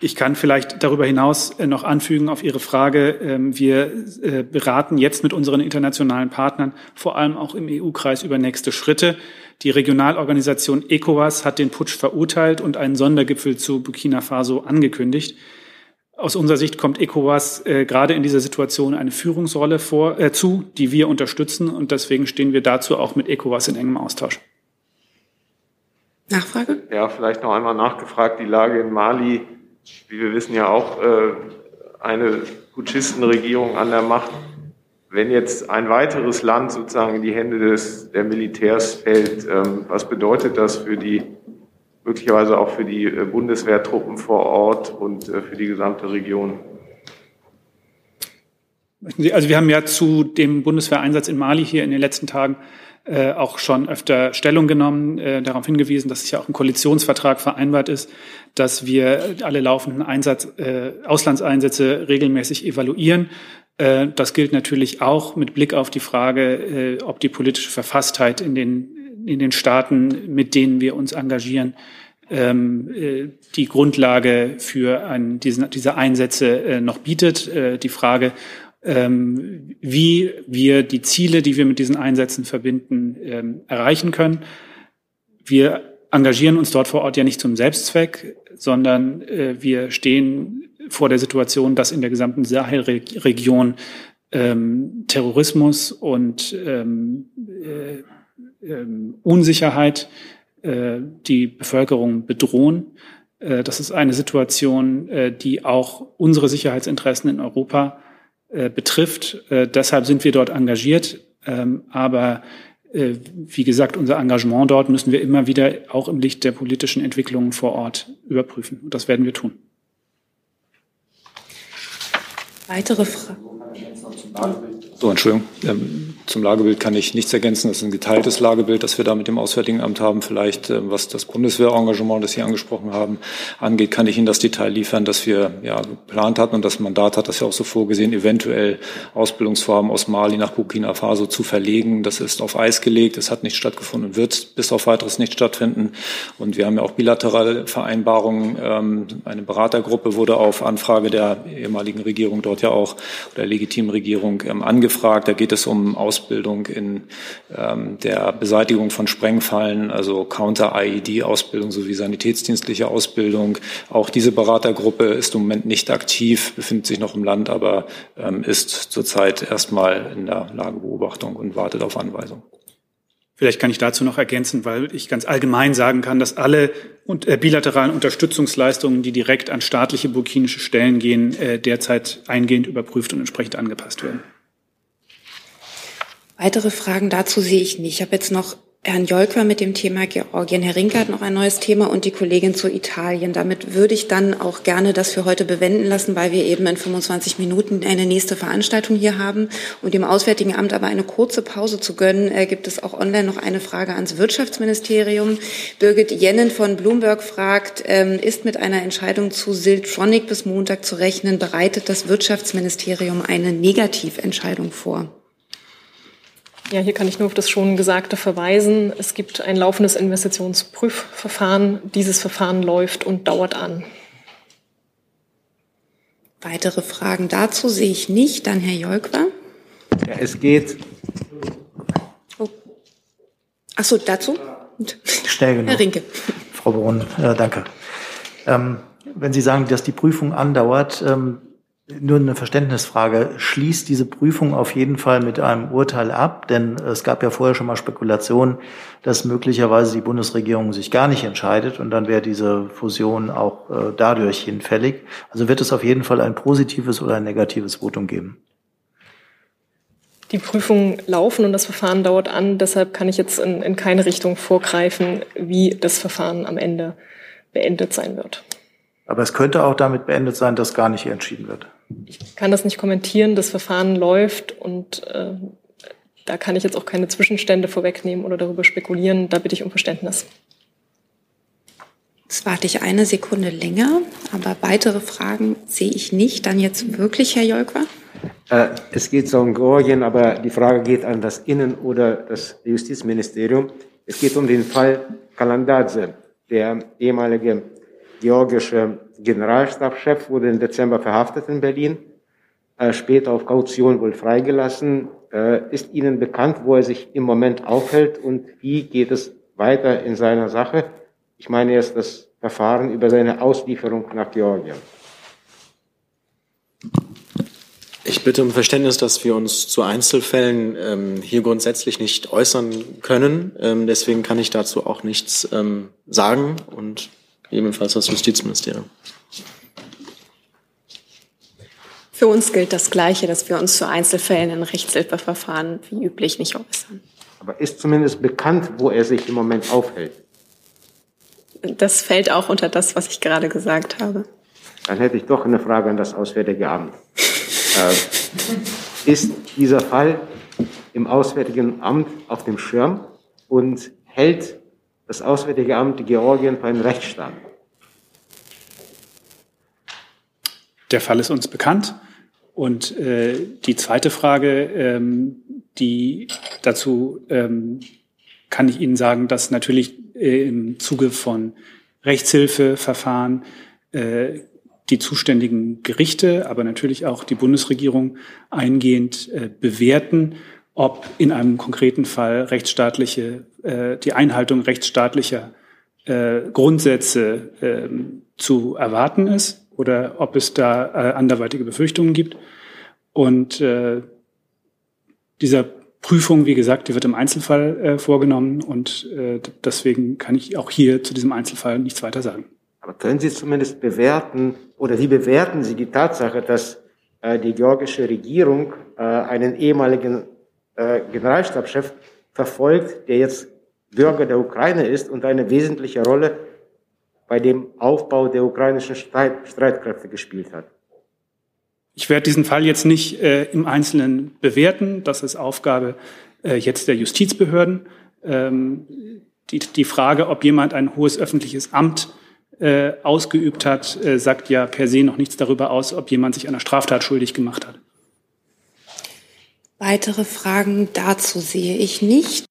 Ich kann vielleicht darüber hinaus äh, noch anfügen auf Ihre Frage. Ähm, wir äh, beraten jetzt mit unseren internationalen Partnern, vor allem auch im EU-Kreis, über nächste Schritte. Die Regionalorganisation ECOWAS hat den Putsch verurteilt und einen Sondergipfel zu Burkina Faso angekündigt. Aus unserer Sicht kommt ECOWAS äh, gerade in dieser Situation eine Führungsrolle vor, äh, zu, die wir unterstützen. Und deswegen stehen wir dazu auch mit ECOWAS in engem Austausch. Nachfrage? Ja, vielleicht noch einmal nachgefragt. Die Lage in Mali wie wir wissen, ja auch äh, eine Putschistenregierung an der Macht. Wenn jetzt ein weiteres Land sozusagen in die Hände des, der Militärs fällt, ähm, was bedeutet das für die, möglicherweise auch für die äh, Bundeswehrtruppen vor Ort und äh, für die gesamte Region? Also wir haben ja zu dem Bundeswehreinsatz in Mali hier in den letzten Tagen äh, auch schon öfter Stellung genommen, äh, darauf hingewiesen, dass es ja auch im Koalitionsvertrag vereinbart ist, dass wir alle laufenden Einsatz, äh, Auslandseinsätze regelmäßig evaluieren. Äh, das gilt natürlich auch mit Blick auf die Frage, äh, ob die politische Verfasstheit in den, in den Staaten, mit denen wir uns engagieren, ähm, äh, die Grundlage für einen, diesen, diese Einsätze äh, noch bietet. Äh, die Frage, ähm, wie wir die Ziele, die wir mit diesen Einsätzen verbinden, ähm, erreichen können. Wir engagieren uns dort vor Ort ja nicht zum Selbstzweck, sondern äh, wir stehen vor der Situation, dass in der gesamten Sahelregion ähm, Terrorismus und ähm, äh, äh, Unsicherheit äh, die Bevölkerung bedrohen. Äh, das ist eine Situation, äh, die auch unsere Sicherheitsinteressen in Europa äh, betrifft. Äh, deshalb sind wir dort engagiert. Ähm, aber äh, wie gesagt, unser Engagement dort müssen wir immer wieder auch im Licht der politischen Entwicklungen vor Ort überprüfen. Und das werden wir tun. Weitere Fragen? So, Entschuldigung. Ähm, zum Lagebild kann ich nichts ergänzen. Das ist ein geteiltes Lagebild, das wir da mit dem Auswärtigen Amt haben. Vielleicht, ähm, was das Bundeswehrengagement, das Sie angesprochen haben, angeht, kann ich Ihnen das Detail liefern, dass wir ja geplant hatten und das Mandat hat das ja auch so vorgesehen, eventuell Ausbildungsvorhaben aus Mali nach Burkina Faso zu verlegen. Das ist auf Eis gelegt. Es hat nicht stattgefunden und wird bis auf weiteres nicht stattfinden. Und wir haben ja auch bilaterale Vereinbarungen. Ähm, eine Beratergruppe wurde auf Anfrage der ehemaligen Regierung dort ja auch, der legitimen Regierung, ähm, angefragt. Da geht es um Ausbildung in ähm, der Beseitigung von Sprengfallen, also Counter-IED-Ausbildung sowie sanitätsdienstliche Ausbildung. Auch diese Beratergruppe ist im Moment nicht aktiv, befindet sich noch im Land, aber ähm, ist zurzeit erstmal in der Lagebeobachtung und wartet auf Anweisung. Vielleicht kann ich dazu noch ergänzen, weil ich ganz allgemein sagen kann, dass alle äh, bilateralen Unterstützungsleistungen, die direkt an staatliche burkinische Stellen gehen, äh, derzeit eingehend überprüft und entsprechend angepasst werden. Weitere Fragen dazu sehe ich nicht. Ich habe jetzt noch Herrn Jolker mit dem Thema Georgien. Herr Rinke hat noch ein neues Thema und die Kollegin zu Italien. Damit würde ich dann auch gerne das für heute bewenden lassen, weil wir eben in 25 Minuten eine nächste Veranstaltung hier haben. Und dem Auswärtigen Amt aber eine kurze Pause zu gönnen, äh, gibt es auch online noch eine Frage ans Wirtschaftsministerium. Birgit Jennen von Bloomberg fragt, ähm, ist mit einer Entscheidung zu Siltronic bis Montag zu rechnen? Bereitet das Wirtschaftsministerium eine Negativentscheidung vor? Ja, hier kann ich nur auf das schon Gesagte verweisen. Es gibt ein laufendes Investitionsprüfverfahren. Dieses Verfahren läuft und dauert an. Weitere Fragen dazu sehe ich nicht. Dann Herr Jolkwa. Ja, es geht. Oh. Ach so, dazu? Schnell genug. Herr Rinke. Frau Brunn, äh, danke. Ähm, wenn Sie sagen, dass die Prüfung andauert, ähm, Nur eine Verständnisfrage. Schließt diese Prüfung auf jeden Fall mit einem Urteil ab? Denn es gab ja vorher schon mal Spekulationen, dass möglicherweise die Bundesregierung sich gar nicht entscheidet und dann wäre diese Fusion auch äh, dadurch hinfällig. Also wird es auf jeden Fall ein positives oder ein negatives Votum geben? Die Prüfungen laufen und das Verfahren dauert an. Deshalb kann ich jetzt in, in keine Richtung vorgreifen, wie das Verfahren am Ende beendet sein wird. Aber es könnte auch damit beendet sein, dass gar nicht entschieden wird. Ich kann das nicht kommentieren. Das Verfahren läuft und äh, da kann ich jetzt auch keine Zwischenstände vorwegnehmen oder darüber spekulieren. Da bitte ich um Verständnis. Jetzt warte ich eine Sekunde länger, aber weitere Fragen sehe ich nicht. Dann jetzt wirklich, Herr Jolkwa? Äh, es geht so um Georgien, aber die Frage geht an das Innen- oder das Justizministerium. Es geht um den Fall Kalandadze, der ehemalige georgische Generalstabschef wurde im Dezember verhaftet in Berlin, äh, später auf Kaution wohl freigelassen. Äh, ist Ihnen bekannt, wo er sich im Moment aufhält und wie geht es weiter in seiner Sache? Ich meine jetzt das Verfahren über seine Auslieferung nach Georgien. Ich bitte um Verständnis, dass wir uns zu Einzelfällen ähm, hier grundsätzlich nicht äußern können. Ähm, deswegen kann ich dazu auch nichts ähm, sagen und ebenfalls das Justizministerium. Für uns gilt das Gleiche, dass wir uns zu Einzelfällen in Rechtshilfeverfahren wie üblich nicht äußern. Aber ist zumindest bekannt, wo er sich im Moment aufhält? Das fällt auch unter das, was ich gerade gesagt habe. Dann hätte ich doch eine Frage an das Auswärtige Amt. äh, ist dieser Fall im Auswärtigen Amt auf dem Schirm und hält das Auswärtige Amt Georgien für einen Rechtsstaat? Der Fall ist uns bekannt. Und äh, die zweite Frage, ähm, die dazu ähm, kann ich Ihnen sagen, dass natürlich äh, im Zuge von Rechtshilfeverfahren äh, die zuständigen Gerichte, aber natürlich auch die Bundesregierung eingehend äh, bewerten, ob in einem konkreten Fall rechtsstaatliche, äh, die Einhaltung rechtsstaatlicher äh, Grundsätze äh, zu erwarten ist oder ob es da äh, anderweitige Befürchtungen gibt. Und äh, dieser Prüfung, wie gesagt, die wird im Einzelfall vorgenommen und deswegen kann ich auch hier zu diesem Einzelfall nichts weiter sagen. Aber können Sie zumindest bewerten oder wie bewerten Sie die Tatsache, dass die georgische Regierung einen ehemaligen Generalstabschef verfolgt, der jetzt Bürger der Ukraine ist und eine wesentliche Rolle bei dem Aufbau der ukrainischen Streit Streitkräfte gespielt hat? Ich werde diesen Fall jetzt nicht äh, im Einzelnen bewerten. Das ist Aufgabe äh, jetzt der Justizbehörden. Ähm, die, die Frage, ob jemand ein hohes öffentliches Amt äh, ausgeübt hat, äh, sagt ja per se noch nichts darüber aus, ob jemand sich einer Straftat schuldig gemacht hat. Weitere Fragen dazu sehe ich nicht.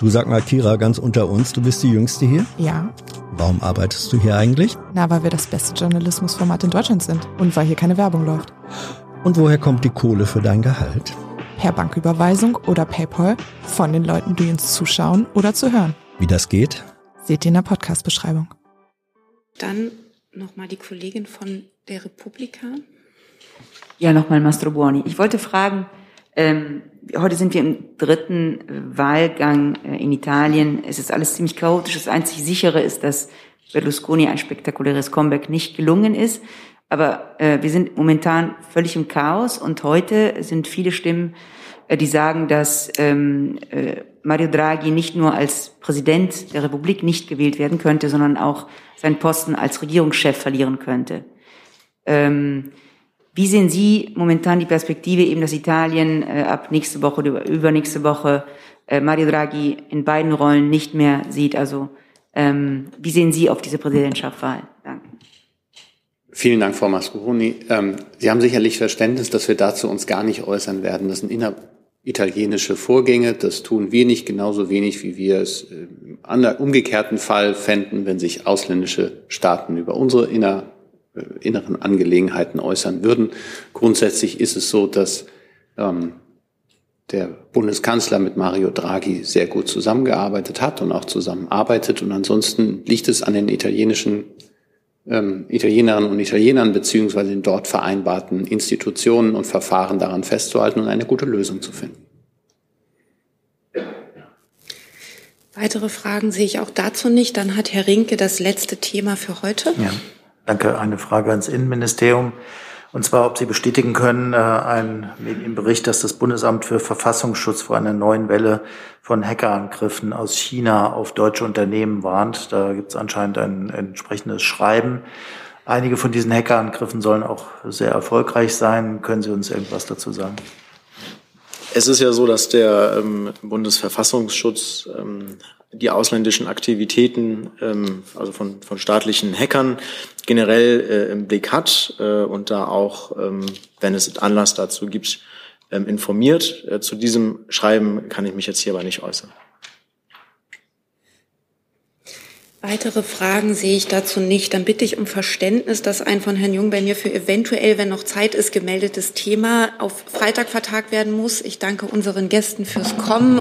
Du sag mal, Kira, ganz unter uns, du bist die Jüngste hier? Ja. Warum arbeitest du hier eigentlich? Na, weil wir das beste Journalismusformat in Deutschland sind und weil hier keine Werbung läuft. Und woher kommt die Kohle für dein Gehalt? Per Banküberweisung oder PayPal von den Leuten, die uns zuschauen oder zu hören. Wie das geht? Seht ihr in der Podcast-Beschreibung. Dann nochmal die Kollegin von der Republika. Ja, nochmal Mastro Buoni. Ich wollte fragen, ähm, heute sind wir im dritten Wahlgang äh, in Italien. Es ist alles ziemlich chaotisch. Das einzig sichere ist, dass Berlusconi ein spektakuläres Comeback nicht gelungen ist. Aber äh, wir sind momentan völlig im Chaos und heute sind viele Stimmen, äh, die sagen, dass ähm, äh, Mario Draghi nicht nur als Präsident der Republik nicht gewählt werden könnte, sondern auch seinen Posten als Regierungschef verlieren könnte. Ähm, wie sehen Sie momentan die Perspektive, eben, dass Italien äh, ab nächste Woche oder übernächste Woche äh, Mario Draghi in beiden Rollen nicht mehr sieht? Also ähm, wie sehen Sie auf diese Präsidentschaftswahl? Danke. Vielen Dank, Frau Mascuroni. Ähm, Sie haben sicherlich Verständnis, dass wir dazu uns gar nicht äußern werden. Das sind inneritalienische Vorgänge. Das tun wir nicht genauso wenig, wie wir es im umgekehrten Fall fänden, wenn sich ausländische Staaten über unsere inner inneren Angelegenheiten äußern würden. Grundsätzlich ist es so, dass ähm, der Bundeskanzler mit Mario Draghi sehr gut zusammengearbeitet hat und auch zusammenarbeitet. Und ansonsten liegt es an den italienischen ähm, Italienerinnen und Italienern beziehungsweise den dort vereinbarten Institutionen und Verfahren daran festzuhalten und eine gute Lösung zu finden. Weitere Fragen sehe ich auch dazu nicht. Dann hat Herr Rinke das letzte Thema für heute. Ja, danke. Eine Frage ans Innenministerium. Und zwar, ob Sie bestätigen können, äh, ein Medienbericht, dass das Bundesamt für Verfassungsschutz vor einer neuen Welle von Hackerangriffen aus China auf deutsche Unternehmen warnt. Da gibt es anscheinend ein entsprechendes Schreiben. Einige von diesen Hackerangriffen sollen auch sehr erfolgreich sein. Können Sie uns irgendwas dazu sagen? Es ist ja so, dass der ähm, Bundesverfassungsschutz ähm, die ausländischen Aktivitäten, ähm, also von, von staatlichen Hackern generell äh, im Blick hat äh, und da auch, ähm, wenn es Anlass dazu gibt, ähm, informiert. Äh, zu diesem Schreiben kann ich mich jetzt hier aber nicht äußern. Weitere Fragen sehe ich dazu nicht. Dann bitte ich um Verständnis, dass ein von Herrn Jung bei mir für eventuell, wenn noch Zeit ist, gemeldetes Thema auf Freitag vertagt werden muss. Ich danke unseren Gästen fürs Kommen.